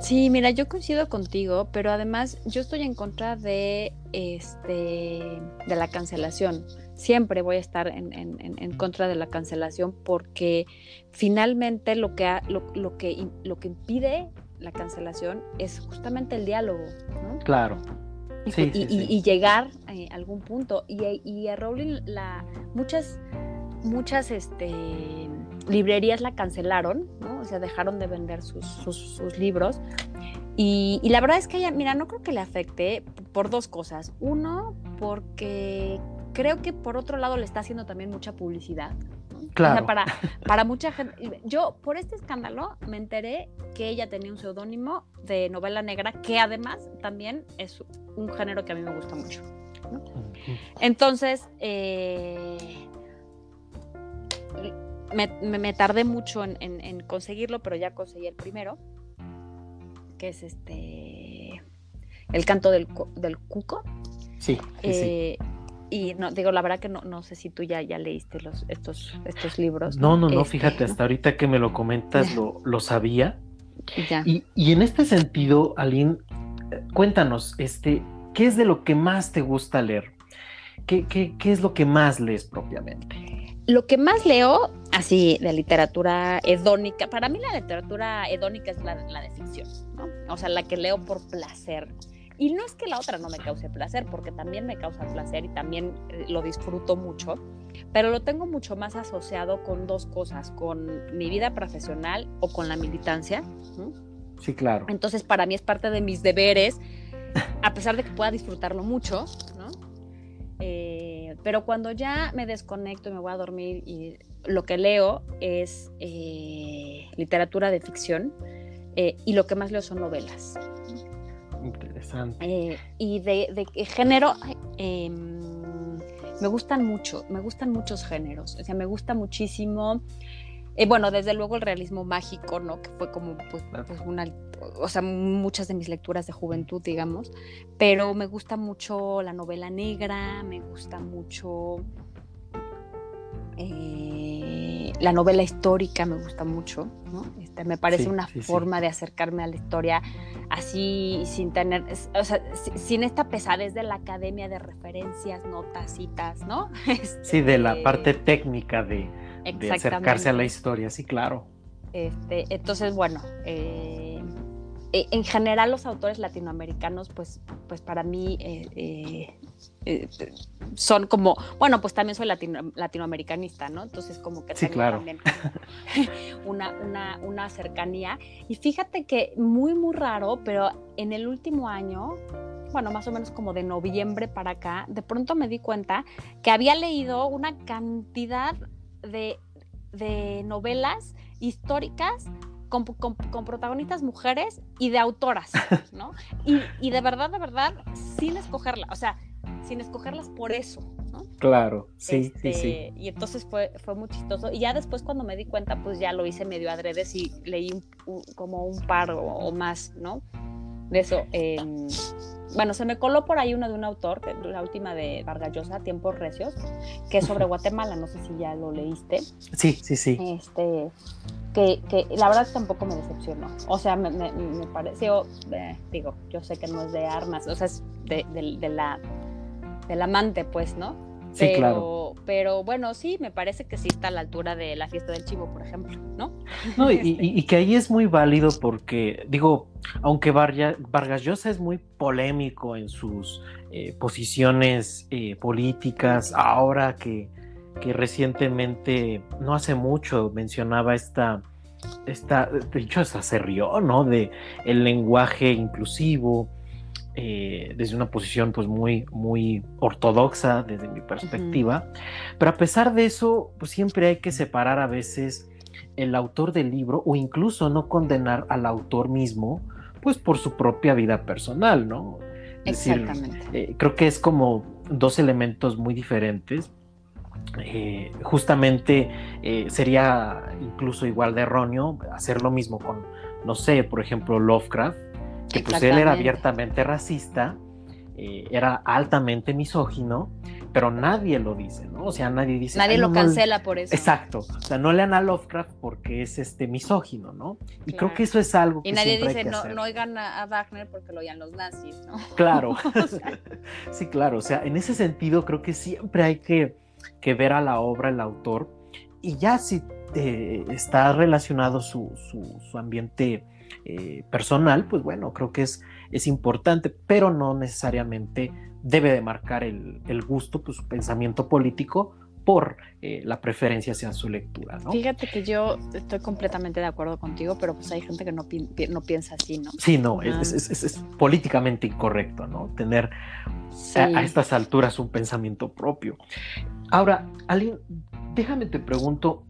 Sí, mira, yo coincido contigo, pero además yo estoy en contra de este de la cancelación. Siempre voy a estar en, en, contra de la cancelación porque finalmente lo que, lo, que, lo que impide la cancelación es justamente el diálogo, ¿no? Claro. Y, llegar a algún punto. Y, y a Rowling la, muchas, muchas este, librerías la cancelaron, ¿no? O sea, dejaron de vender sus, sus, libros. Y, la verdad es que ella, mira, no creo que le afecte por dos cosas. Uno, porque creo que por otro lado le está haciendo también mucha publicidad. Claro. O sea, para, para mucha gente. Yo, por este escándalo, me enteré que ella tenía un seudónimo de novela negra, que además también es un género que a mí me gusta mucho. ¿no? Entonces, eh, me, me, tardé mucho en, en, en, conseguirlo, pero ya conseguí el primero, que es este El canto del, del cuco. Sí. sí, eh, sí. Y no, digo, la verdad que no, no sé si tú ya, ya leíste los, estos, estos libros. No, no, no, este, fíjate, hasta ahorita que me lo comentas lo, lo, sabía. Ya. Y, y, en este sentido, Aline, cuéntanos, este, ¿qué es de lo que más te gusta leer? ¿Qué, qué, qué es lo que más lees propiamente? Lo que más leo, así, de literatura hedónica, para mí la literatura hedónica es la, la de ficción, ¿no? O sea, la que leo por placer. Y no es que la otra no me cause placer, porque también me causa placer y también lo disfruto mucho, pero lo tengo mucho más asociado con dos cosas, con mi vida profesional o con la militancia. Sí, claro. Entonces, para mí es parte de mis deberes, a pesar de que pueda disfrutarlo mucho, ¿no? Eh, pero cuando ya me desconecto y me voy a dormir y lo que leo es eh, literatura de ficción eh, y lo que más leo son novelas. Interesante. Eh, y de, de género, eh, me gustan mucho, me gustan muchos géneros. O sea, me gusta muchísimo. Bueno, desde luego el realismo mágico, ¿no? Que fue como, pues, pues, una, o sea, muchas de mis lecturas de juventud, digamos. Pero me gusta mucho la novela negra, me gusta mucho eh, la novela histórica me gusta mucho, ¿no? este, me parece sí, una sí, forma sí. de acercarme a la historia así sin tener, o sea, sin esta pesadez de la academia de referencias, notas, citas, ¿no? Este, sí, de la parte técnica de, de, acercarse a la historia, sí, claro. Este, entonces, bueno, eh, en general los autores latinoamericanos, pues, pues para mí eh, eh, son como, bueno, pues también soy latino, latinoamericanista, ¿no? Entonces como que sí, tengo claro. también una, una, una cercanía. Y fíjate que muy, muy raro, pero en el último año, bueno, más o menos como de noviembre para acá, de pronto me di cuenta que había leído una cantidad de, de novelas históricas con, con, con, protagonistas mujeres y de autoras, ¿no? Y, y, de verdad, de verdad, sin escogerla, o sea, sin escogerlas por eso, ¿no? Claro, sí, este, sí, sí. Y entonces fue, fue muy chistoso. Y ya después cuando me di cuenta, pues ya lo hice medio adrede y leí un, un, como un par o, o, más, ¿no? De eso. Eh, bueno, se me coló por ahí una de un autor, la última de Vargas Llosa, Tiempos Recios, que es sobre Guatemala, no sé si ya lo leíste. Sí, sí, sí. Este, que, que la verdad tampoco me decepcionó. O sea, me, me, me pareció, eh, digo, yo sé que no es de armas, o sea, es de, de, de la, del amante, pues, ¿no? Sí, pero, claro. pero bueno, sí, me parece que sí está a la altura de la fiesta del chivo, por ejemplo, ¿no? No, y, y, y que ahí es muy válido porque, digo, aunque Vargas, Vargas Llosa es muy polémico en sus eh, posiciones eh, políticas, ahora que, que, recientemente, no hace mucho, mencionaba esta, esta de hecho, hasta se rió, ¿no? De el lenguaje inclusivo, eh, desde una posición pues muy, muy ortodoxa desde mi perspectiva, uh -huh. pero a pesar de eso, pues siempre hay que separar a veces el autor del libro o incluso no condenar al autor mismo, pues por su propia vida personal, ¿no? Es Exactamente. Decir, eh, creo que es como dos elementos muy diferentes. Eh, justamente eh, sería incluso igual de erróneo hacer lo mismo con, no sé, por ejemplo, Lovecraft, que pues él era abiertamente racista, eh, era altamente misógino, pero nadie lo dice, ¿no? O sea, nadie dice... Nadie lo no, cancela por eso. Exacto, o sea, no lean a Lovecraft porque es este misógino, ¿no? Y claro. creo que eso es algo que... Y nadie dice, no, no oigan a, Wagner porque lo oían los nazis, ¿no? Claro, sí, claro, o sea, en ese sentido creo que siempre hay que, que ver a la obra, el autor, y ya si eh, está relacionado su, su, su ambiente eh, personal, pues bueno, creo que es, es importante, pero no necesariamente debe de marcar el, el gusto, pues su pensamiento político por eh, la preferencia hacia su lectura, ¿no? Fíjate que yo estoy completamente de acuerdo contigo, pero pues hay gente que no, pi no piensa así, ¿no? Sí, no, ah. es, es, es, políticamente incorrecto, ¿no? Tener sí. a, a, estas alturas un pensamiento propio. Ahora, Aline, déjame te pregunto,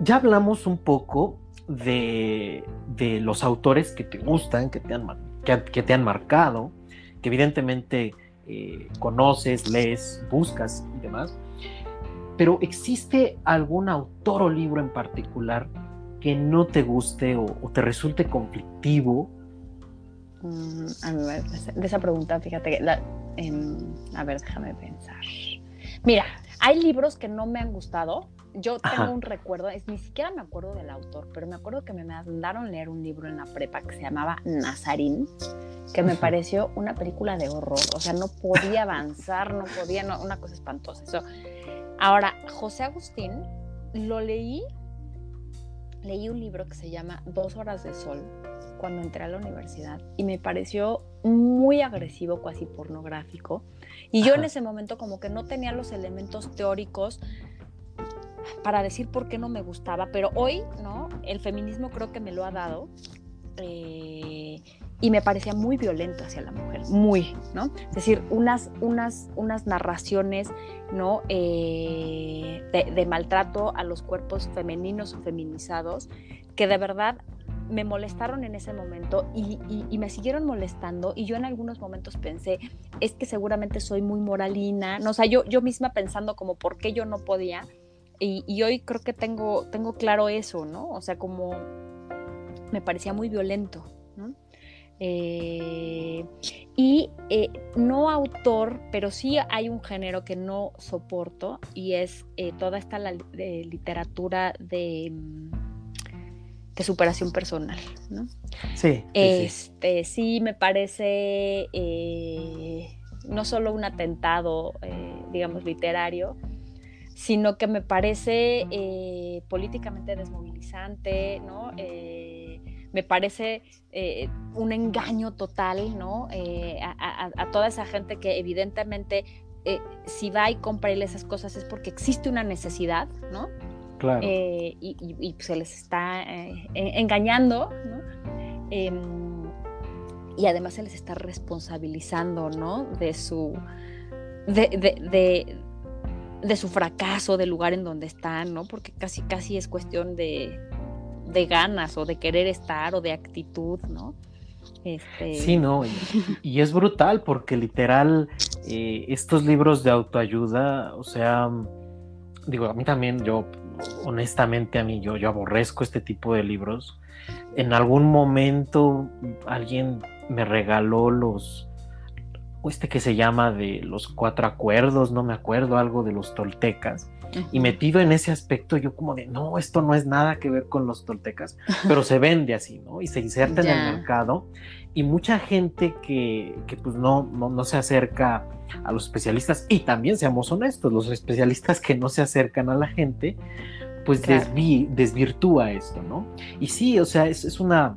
ya hablamos un poco de, los autores que te gustan, que te han, que, te han marcado, que evidentemente eh, conoces, lees, buscas y demás. Pero ¿existe algún autor o libro en particular que no te guste o, te resulte conflictivo? Mm, a de esa pregunta, fíjate, la, a ver, déjame pensar. Mira, hay libros que no me han gustado. Yo tengo un recuerdo, es, ni siquiera me acuerdo del autor, pero me acuerdo que me mandaron leer un libro en la prepa que se llamaba Nazarín, que me pareció una película de horror. O sea, no podía avanzar, no podía, no, una cosa espantosa. Eso. Ahora, José Agustín, lo leí, leí un libro que se llama Dos horas de sol cuando entré a la universidad y me pareció muy agresivo, casi pornográfico. Y yo en ese momento como que no tenía los elementos teóricos para decir por qué no me gustaba, pero hoy, ¿no? El feminismo creo que me lo ha dado. Eh, y me parecía muy violento hacia la mujer, muy, ¿no? Es decir, unas, unas, unas narraciones, ¿no? Eh, de, maltrato a los cuerpos femeninos o feminizados, que de verdad me molestaron en ese momento y, me siguieron molestando y yo en algunos momentos pensé, es que seguramente soy muy moralina, no, o sea, yo, yo misma pensando como por qué yo no podía y, hoy creo que tengo, tengo claro eso, ¿no? O sea, como me parecía muy violento, ¿no? Eh, y eh, no autor, pero sí hay un género que no soporto y es eh, toda esta literatura de de superación personal, ¿no? Sí. Este, sí, me parece no solo un atentado, digamos, literario, sino que me parece eh, políticamente desmovilizante, ¿no? me parece un engaño total, ¿no? A, a, toda esa gente que evidentemente si va y compra esas cosas es porque existe una necesidad, ¿no? Eh, y, se les está eh, engañando, ¿no? Em, y además se les está responsabilizando, ¿no? De su, de, de, su fracaso, del lugar en donde están, ¿no? Porque casi, casi es cuestión de, ganas o de querer estar o de actitud, ¿no? Este... Sí, no, y, es brutal porque literal eh, estos libros de autoayuda, o sea, digo, a mí también yo honestamente a mí yo, yo aborrezco este tipo de libros. En algún momento alguien me regaló los, este que se llama de los cuatro acuerdos, no me acuerdo, algo de los toltecas. Y metido en ese aspecto, yo como de, no, esto no es nada que ver con los toltecas, pero se vende así, ¿no? Y se inserta en el mercado. Y mucha gente que, que pues no, no, no, se acerca a los especialistas, y también seamos honestos, los especialistas que no se acercan a la gente, pues desvirtúa esto, ¿no? Y sí, o sea, es, es una,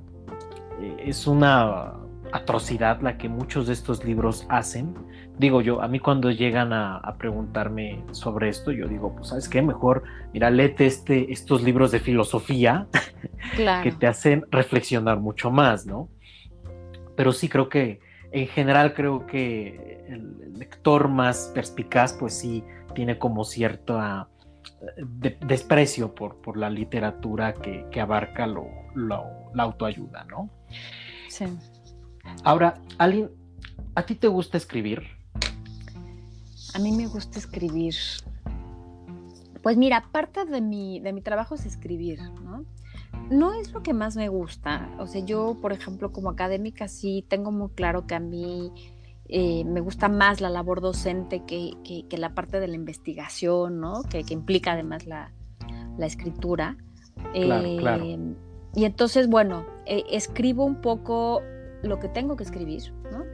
eh, es una atrocidad la que muchos de estos libros hacen. Digo yo, a mí cuando llegan a, preguntarme sobre esto, yo digo, pues sabes qué, mejor, mira, léete este, estos libros de filosofía que te hacen reflexionar mucho más, ¿no? Pero sí creo que, en general creo que el lector más perspicaz, pues sí, tiene como cierta desprecio por, por la literatura que, abarca lo, la autoayuda, ¿no? Sí. Ahora, Aline, ¿a ti te gusta escribir? A mí me gusta escribir. Pues mira, parte de mi, de mi trabajo es escribir, ¿no? No es lo que más me gusta. O sea, yo, por ejemplo, como académica sí tengo muy claro que a mí eh, me gusta más la labor docente que, la parte de la investigación, ¿no? Que, implica además la, escritura. Eh, y entonces, bueno, eh, escribo un poco lo que tengo que escribir, ¿no?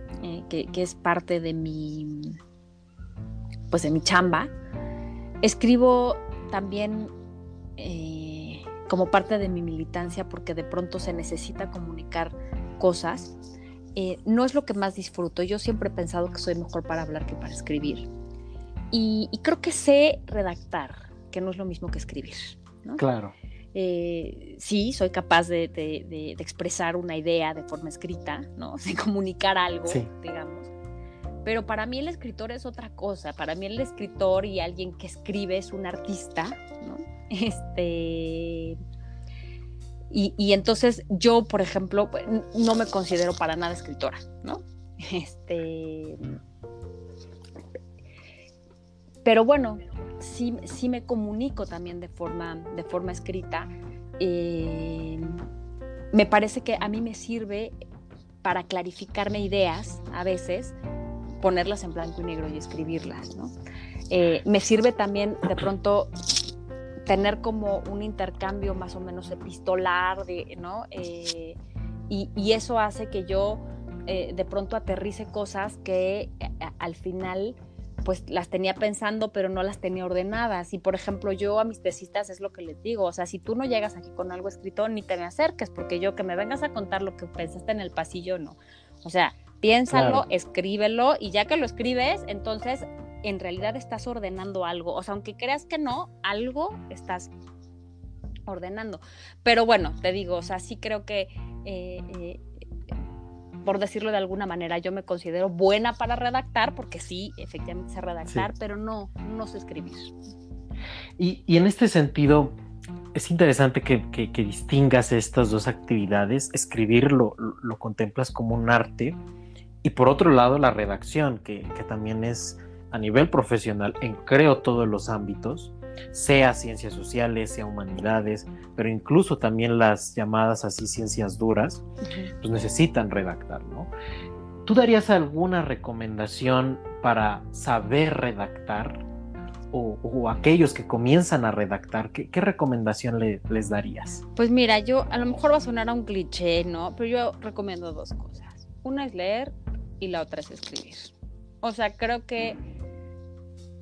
Que, es parte de mi, pues de mi chamba. Escribo también como parte de mi militancia porque de pronto se necesita comunicar cosas eh, no es lo que más disfruto. Yo siempre he pensado que soy mejor para hablar que para escribir. Y, creo que sé redactar, que no es lo mismo que escribir. Claro. Eh, sí, soy capaz de, expresar una idea de forma escrita, ¿no? De comunicar algo, digamos. Pero para mí el escritor es otra cosa. Para mí el escritor y alguien que escribe es un artista, ¿no? Este. Y, y, entonces yo, por ejemplo, no me considero para nada escritora, ¿no? Este. Pero bueno, sí, sí me comunico también de forma, de forma escrita. Eh, me parece que a mí me sirve para clarificarme ideas a veces, ponerlas en blanco y negro y escribirlas, ¿no? Eh, me sirve también de pronto tener como un intercambio más o menos epistolar, de, ¿no? Eh, y, y, eso hace que yo de pronto aterrice cosas que al final pues las tenía pensando, pero no las tenía ordenadas. Y por ejemplo, yo a mis tesistas es lo que les digo, o sea, si tú no llegas aquí con algo escrito, ni te me acerques, porque yo que me vengas a contar lo que pensaste en el pasillo, no. O sea, piénsalo, escríbelo, y ya que lo escribes, entonces en realidad estás ordenando algo. O sea, aunque creas que no, algo estás ordenando. Pero bueno, te digo, o sea, sí creo que eh, eh, por decirlo de alguna manera, yo me considero buena para redactar, porque sí, efectivamente sé redactar, pero no, no sé escribir. Y, en este sentido, es interesante que, distingas estas dos actividades. Escribir lo, contemplas como un arte y por otro lado la redacción, que, que también es a nivel profesional en creo todos los ámbitos sea ciencias sociales, sea humanidades, pero incluso también las llamadas así ciencias duras, pues necesitan redactar, ¿no? ¿Tú darías alguna recomendación para saber redactar? O, aquellos que comienzan a redactar, ¿qué, recomendación les darías? Pues mira, yo a lo mejor va a sonar a un cliché, ¿no? Pero yo recomiendo dos cosas. Una es leer y la otra es escribir. O sea, creo que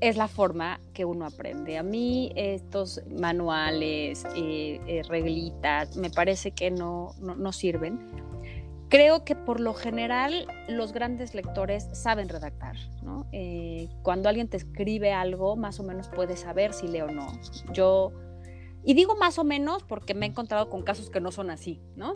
es la forma que uno aprende. A mí estos manuales, eh, eh, reglitas, me parece que no, no, sirven. Creo que por lo general los grandes lectores saben redactar. ¿no? Eh, cuando alguien te escribe algo, más o menos puedes saber si lee o no. Yo y digo más o menos porque me he encontrado con casos que no son así, ¿no?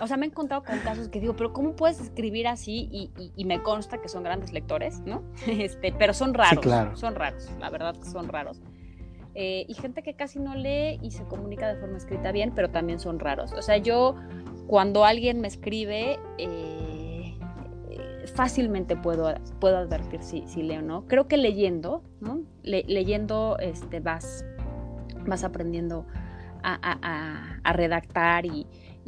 O sea, me he encontrado con casos que digo, pero ¿cómo puedes escribir así? Y, me consta que son grandes lectores, ¿no? Este, pero son raros, claro. son raros, la verdad que son raros. Eh, y gente que casi no lee y se comunica de forma escrita bien, pero también son raros. O sea, yo cuando alguien me escribe, eh, fácilmente puedo, puedo advertir si, si leo o no. Creo que leyendo, ¿no? leyendo este, vas vas aprendiendo a, redactar y,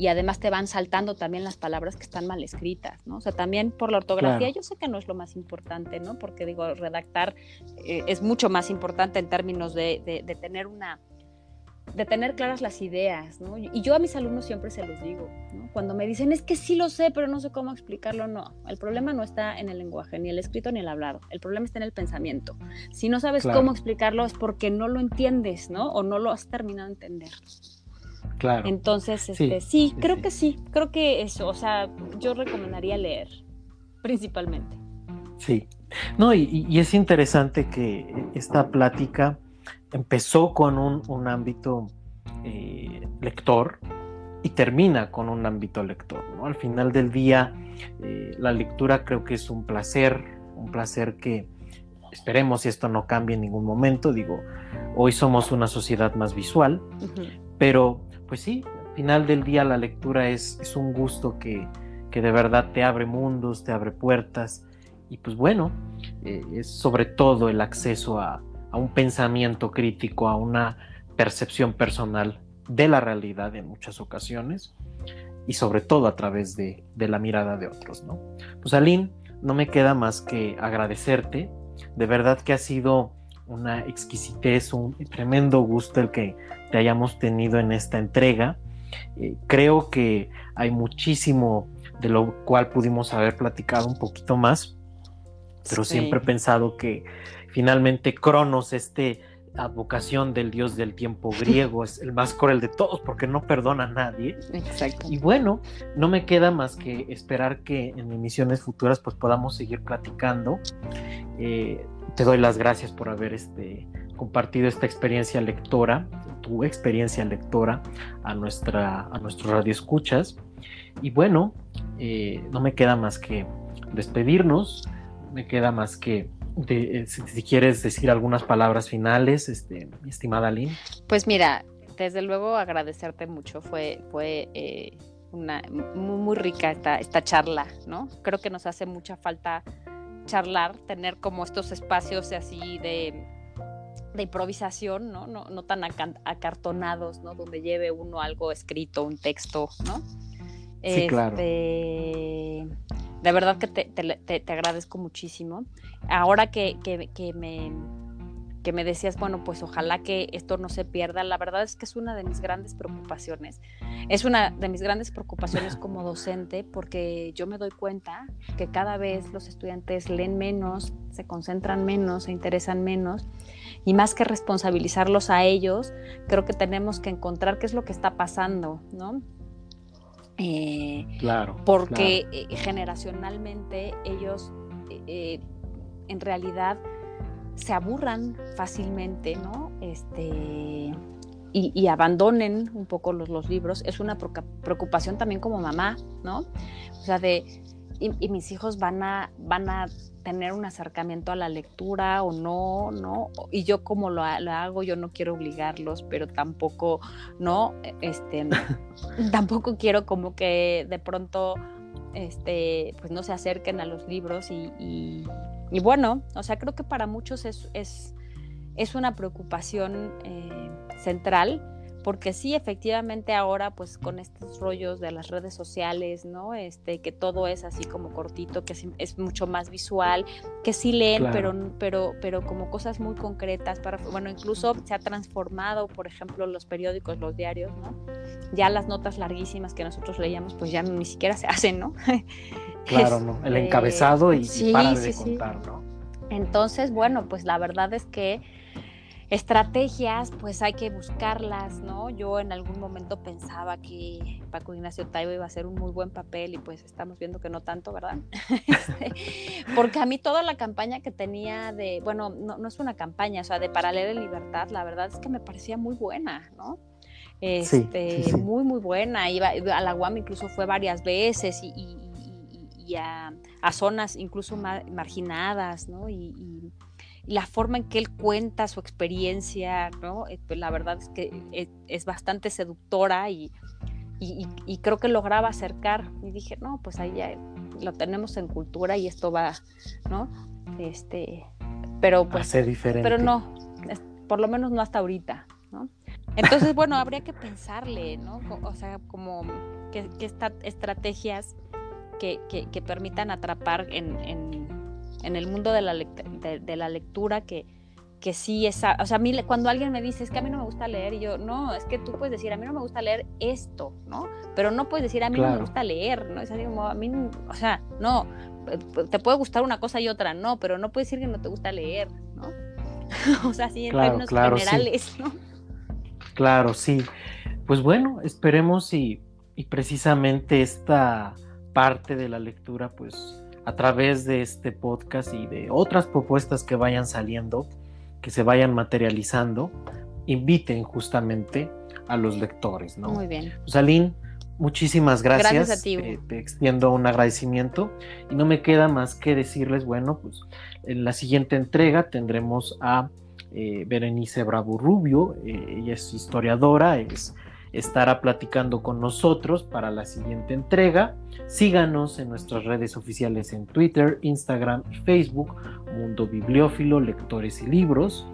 además te van saltando también las palabras que están mal escritas, ¿no? O sea, también por la ortografía yo sé que no es lo más importante, ¿no? Porque digo, redactar eh, es mucho más importante en términos de tener una, de tener claras las ideas, ¿no? Y yo a mis alumnos siempre se los digo, ¿no? Cuando me dicen, es que sí lo sé, pero no sé cómo explicarlo, no. El problema no está en el lenguaje, ni el escrito ni el hablado. El problema está en el pensamiento. Si no sabes cómo explicarlo es porque no lo entiendes, ¿no? O no lo has terminado de entender. Claro. Entonces, este, sí, creo que sí. Creo que eso, o sea, yo recomendaría leer, principalmente. Sí. No, y, y es interesante que esta plática empezó con un, ámbito eh, lector y termina con un ámbito lector. ¿no? Al final del día, eh, la lectura creo que es un placer, un placer que esperemos si esto no cambie en ningún momento. Digo, hoy somos una sociedad más visual, pero pues sí, al final del día la lectura es, es un gusto que, que, de verdad te abre mundos, te abre puertas. Y pues bueno, eh, es sobre todo el acceso a, a un pensamiento crítico, a una percepción personal de la realidad en muchas ocasiones y sobre todo a través de, la mirada de otros, ¿no? Pues Aline, no me queda más que agradecerte, de verdad que ha sido una exquisitez, un tremendo gusto el que te hayamos tenido en esta entrega. Eh, creo que hay muchísimo de lo cual pudimos haber platicado un poquito más, pero siempre he pensado que Finalmente, Cronos, este advocación del dios del tiempo griego, es el más cruel de todos porque no perdona a nadie. Exacto. Y bueno, no me queda más que esperar que en emisiones futuras pues podamos seguir platicando. Eh, te doy las gracias por haber este, compartido esta experiencia lectora, tu experiencia lectora a, nuestra, a nuestros radioescuchas. Y bueno, eh, no me queda más que despedirnos, me queda más que de, si, quieres decir algunas palabras finales, este, mi estimada Lynn. Pues mira, desde luego agradecerte mucho. Fue, fue una muy, muy rica esta, esta charla, ¿no? Creo que nos hace mucha falta charlar, tener como estos espacios así de, de improvisación, ¿no? No, no tan acartonados, ¿no? Donde lleve uno algo escrito, un texto, ¿no? Sí, claro. Este, de verdad que te, te, te, agradezco muchísimo. Ahora que, que, que me que me decías, bueno, pues ojalá que esto no se pierda. La verdad es que es una de mis grandes preocupaciones. Es una de mis grandes preocupaciones como docente porque yo me doy cuenta que cada vez los estudiantes leen menos, se concentran menos, se interesan menos y más que responsabilizarlos a ellos, creo que tenemos que encontrar qué es lo que está pasando, ¿no? Eh, claro. Porque eh, generacionalmente ellos eh, en realidad se aburran fácilmente, ¿no? Este, y, abandonen un poco los, los, libros. Es una preocupación también como mamá, ¿no? O sea, de, y, mis hijos van a, van a tener un acercamiento a la lectura o no, ¿no? Y yo como lo, lo hago, yo no quiero obligarlos, pero tampoco, ¿no? Este, tampoco quiero como que de pronto, este, pues no se acerquen a los libros y y bueno, o sea, creo que para muchos es, es, es una preocupación eh, central, porque sí, efectivamente ahora, pues con estos rollos de las redes sociales, ¿no? Este, que todo es así como cortito, que es, mucho más visual, que sí leen, pero, pero, pero como cosas muy concretas, para, bueno, incluso se ha transformado, por ejemplo, los periódicos, los diarios, ¿no? Ya las notas larguísimas que nosotros leíamos, pues ya ni siquiera se hacen, ¿no? Claro, ¿no? El este, encabezado y, para de contar, ¿no? Entonces, bueno, pues la verdad es que estrategias, pues hay que buscarlas, ¿no? Yo en algún momento pensaba que Paco Ignacio Taibo iba a hacer un muy buen papel y pues estamos viendo que no tanto, ¿verdad? Este, porque a mí toda la campaña que tenía de, bueno, no, no es una campaña, o sea, de Paralela Libertad, la verdad es que me parecía muy buena, ¿no? Este, muy, muy buena. Iba, a la UAM incluso fue varias veces y y a, zonas incluso marginadas, ¿no? Y, la forma en que él cuenta su experiencia, ¿no? Eh, pues la verdad es que es, bastante seductora y, y, creo que lograba acercar. Y dije, no, pues ahí ya lo tenemos en cultura y esto va, ¿no? Este, pero pues... diferente. Pero no, por lo menos no hasta ahorita, ¿no? Entonces, bueno, habría que pensarle, ¿no? O sea, como que, que estrategias que, permitan atrapar en, el mundo de la, de, la lectura que, que sí es, o sea, a mí cuando alguien me dice, es que a mí no me gusta leer, y yo, no, es que tú puedes decir, a mí no me gusta leer esto, ¿no? Pero no puedes decir, a mí no me gusta leer, ¿no? Es así como, a mí, o sea, no, te puede gustar una cosa y otra, no, pero no puedes decir que no te gusta leer, ¿no? o sea, sí, en términos generales, ¿no? Claro, sí. Pues bueno, esperemos y, y precisamente esta parte de la lectura, pues a través de este podcast y de otras propuestas que vayan saliendo, que se vayan materializando, inviten justamente a los lectores, ¿no? Muy bien. Pues muchísimas gracias. Gracias a ti. Eh, te extiendo un agradecimiento y no me queda más que decirles, bueno, pues en la siguiente entrega tendremos a eh, Berenice Bravo Rubio, eh, ella es historiadora, es estará platicando con nosotros para la siguiente entrega. Síganos en nuestras redes oficiales en Twitter, Instagram y Facebook, Mundo Bibliófilo, Lectores y Libros,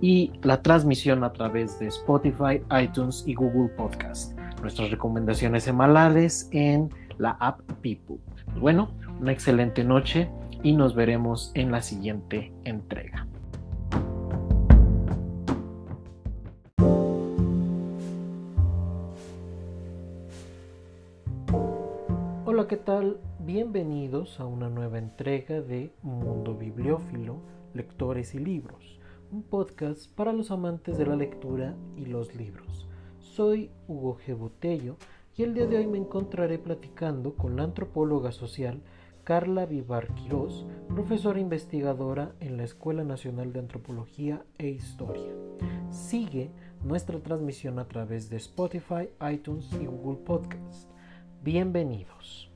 y la transmisión a través de Spotify, iTunes y Google Podcast. Nuestras recomendaciones semanales en la app People. Bueno, una excelente noche y nos veremos en la siguiente entrega. ¿Qué tal? Bienvenidos a una nueva entrega de Mundo Bibliófilo, Lectores y Libros, un podcast para los amantes de la lectura y los libros. Soy Hugo G. Botello y el día de hoy me encontraré platicando con la antropóloga social Carla Vivar Quirós, profesora investigadora en la Escuela Nacional de Antropología e Historia. Sigue nuestra transmisión a través de Spotify, iTunes y Google Podcasts. Bienvenidos.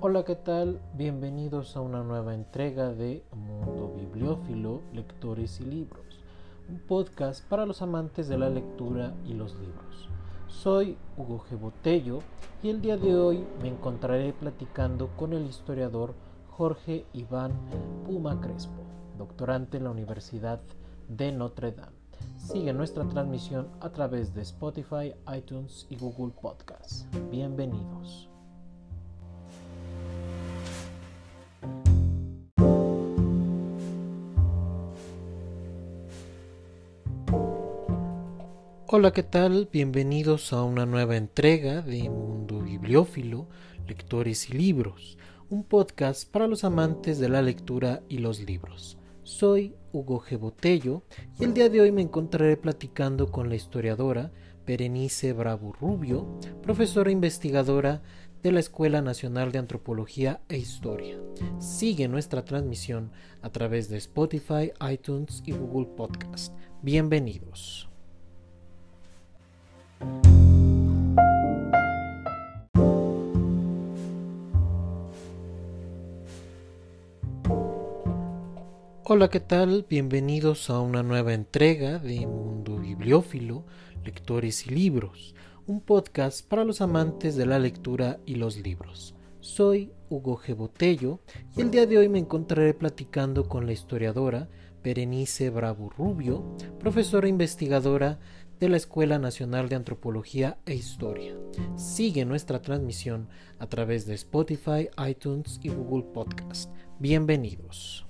Hola, ¿qué tal? Bienvenidos a una nueva entrega de Mundo Bibliófilo, Lectores y Libros, un podcast para los amantes de la lectura y los libros. Soy Hugo G. Botello y el día de hoy me encontraré platicando con el historiador Jorge Iván Puma Crespo, doctorante en la Universidad de Notre Dame. Sigue nuestra transmisión a través de Spotify, iTunes y Google Podcasts. Bienvenidos. Hola, ¿qué tal? Bienvenidos a una nueva entrega de Mundo Bibliófilo, Lectores y Libros, un podcast para los amantes de la lectura y los libros. Soy Hugo G. Botello y el día de hoy me encontraré platicando con la historiadora Berenice Bravo Rubio, profesora investigadora de la Escuela Nacional de Antropología e Historia. Sigue nuestra transmisión a través de Spotify, iTunes y Google Podcast. Bienvenidos. Hola, ¿qué tal? Bienvenidos a una nueva entrega de Mundo Bibliófilo, Lectores y Libros, un podcast para los amantes de la lectura y los libros. Soy Hugo G. Botello y el día de hoy me encontraré platicando con la historiadora Berenice Bravo Rubio, profesora investigadora de la Escuela Nacional de Antropología e Historia. Sigue nuestra transmisión a través de Spotify, iTunes y Google Podcast. Bienvenidos.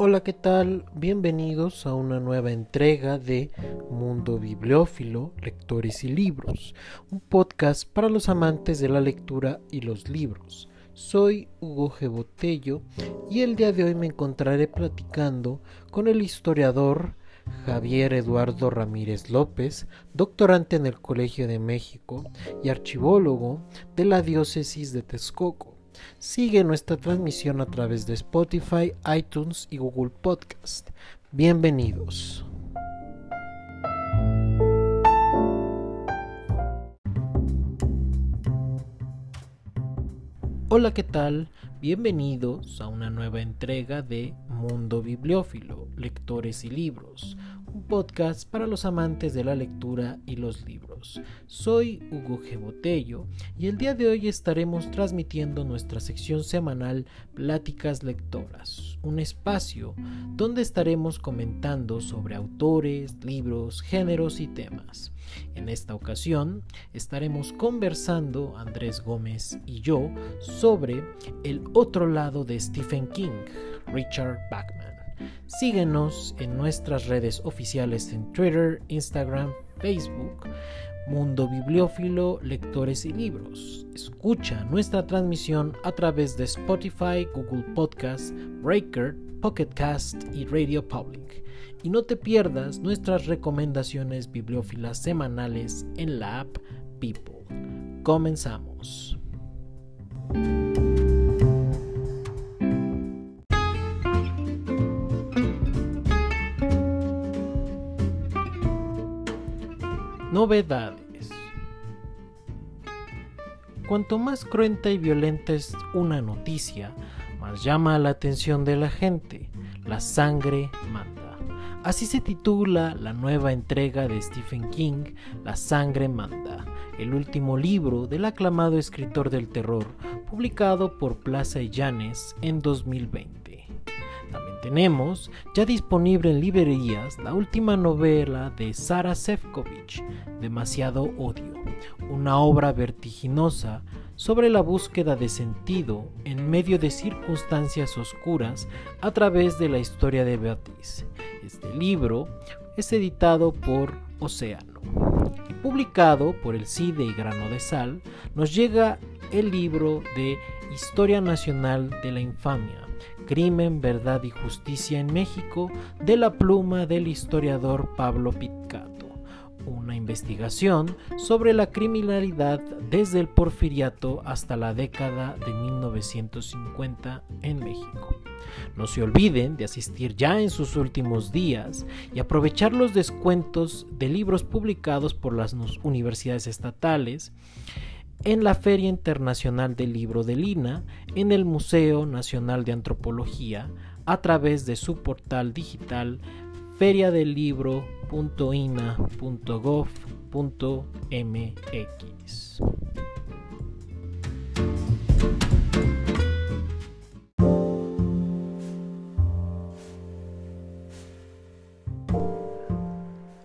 Hola, ¿qué tal? Bienvenidos a una nueva entrega de Mundo Bibliófilo, Lectores y Libros, un podcast para los amantes de la lectura y los libros. Soy Hugo G. Botello y el día de hoy me encontraré platicando con el historiador Javier Eduardo Ramírez López, doctorante en el Colegio de México y archivólogo de la diócesis de Texcoco. Sigue nuestra transmisión a través de Spotify, iTunes y Google Podcast. Bienvenidos. Hola, ¿qué tal? Bienvenidos a una nueva entrega de Mundo Bibliófilo, Lectores y Libros, un podcast para los amantes de la lectura y los libros. Soy Hugo G. Botello y el día de hoy estaremos transmitiendo nuestra sección semanal Pláticas Lectoras, un espacio donde estaremos comentando sobre autores, libros, géneros y temas. En esta ocasión estaremos conversando Andrés Gómez y yo sobre el otro lado de Stephen King, Richard Bachman. Síguenos en nuestras redes oficiales en Twitter, Instagram, Facebook, Mundo Bibliófilo, Lectores y Libros. Escucha nuestra transmisión a través de Spotify, Google Podcast, Breaker, Pocket Cast y Radio Public. Y no te pierdas nuestras recomendaciones bibliófilas semanales en la app People. Comenzamos. Novedades. Cuanto más cruenta y violenta es una noticia, más llama la atención de la gente. La sangre manda. Así se titula la nueva entrega de Stephen King, La sangre manda, el último libro del aclamado escritor del terror, publicado por Plaza y Llanes en 2020. Tenemos ya disponible en librerías la última novela de Sara Sefcovic, Demasiado Odio, una obra vertiginosa sobre la búsqueda de sentido en medio de circunstancias oscuras a través de la historia de Beatriz. Este libro es editado por Océano publicado por el CIDE y Grano de Sal, nos llega el libro de Historia Nacional de la Infamia, Crimen, Verdad y Justicia en México de la pluma del historiador Pablo Pitcato, una investigación sobre la criminalidad desde el porfiriato hasta la década de 1950 en México. No se olviden de asistir ya en sus últimos días y aprovechar los descuentos de libros publicados por las universidades estatales en la Feria Internacional del Libro de Lina, en el Museo Nacional de Antropología, a través de su portal digital feriadelibro.ina.gov.mx.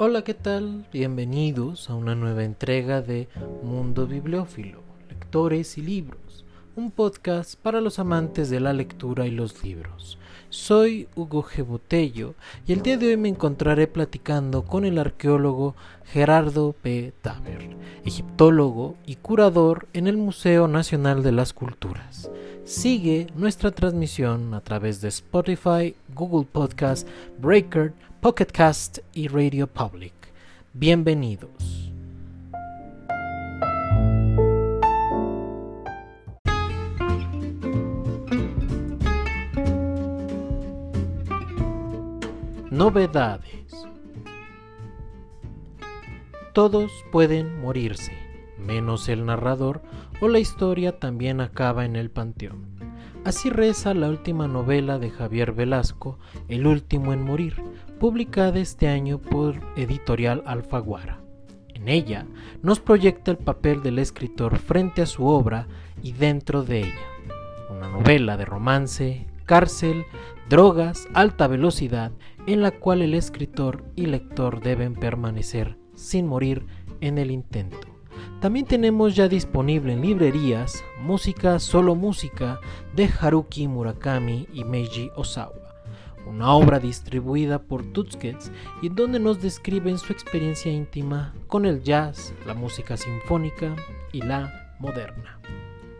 Hola, ¿qué tal? Bienvenidos a una nueva entrega de Mundo Bibliófilo, Lectores y Libros, un podcast para los amantes de la lectura y los libros. Soy Hugo G. Botello y el día de hoy me encontraré platicando con el arqueólogo Gerardo P. Taber, egiptólogo y curador en el Museo Nacional de las Culturas. Sigue nuestra transmisión a través de Spotify, Google Podcast, Breaker, Pocket Cast y Radio Public. Bienvenidos. Novedades. Todos pueden morirse, menos el narrador o la historia también acaba en el panteón. Así reza la última novela de Javier Velasco, El último en morir, publicada este año por Editorial Alfaguara. En ella nos proyecta el papel del escritor frente a su obra y dentro de ella. Una novela de romance, cárcel, drogas, alta velocidad, en la cual el escritor y lector deben permanecer sin morir en el intento. También tenemos ya disponible en librerías Música Solo Música de Haruki Murakami y Meiji Osawa una obra distribuida por Tuskets y en donde nos describen su experiencia íntima con el jazz, la música sinfónica y la moderna.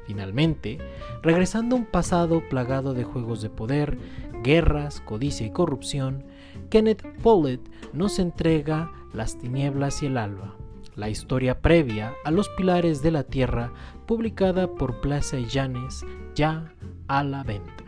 Finalmente, regresando a un pasado plagado de juegos de poder, guerras, codicia y corrupción, Kenneth Follett nos entrega Las tinieblas y el alba, la historia previa a Los pilares de la tierra, publicada por Plaza y Llanes, ya a la venta.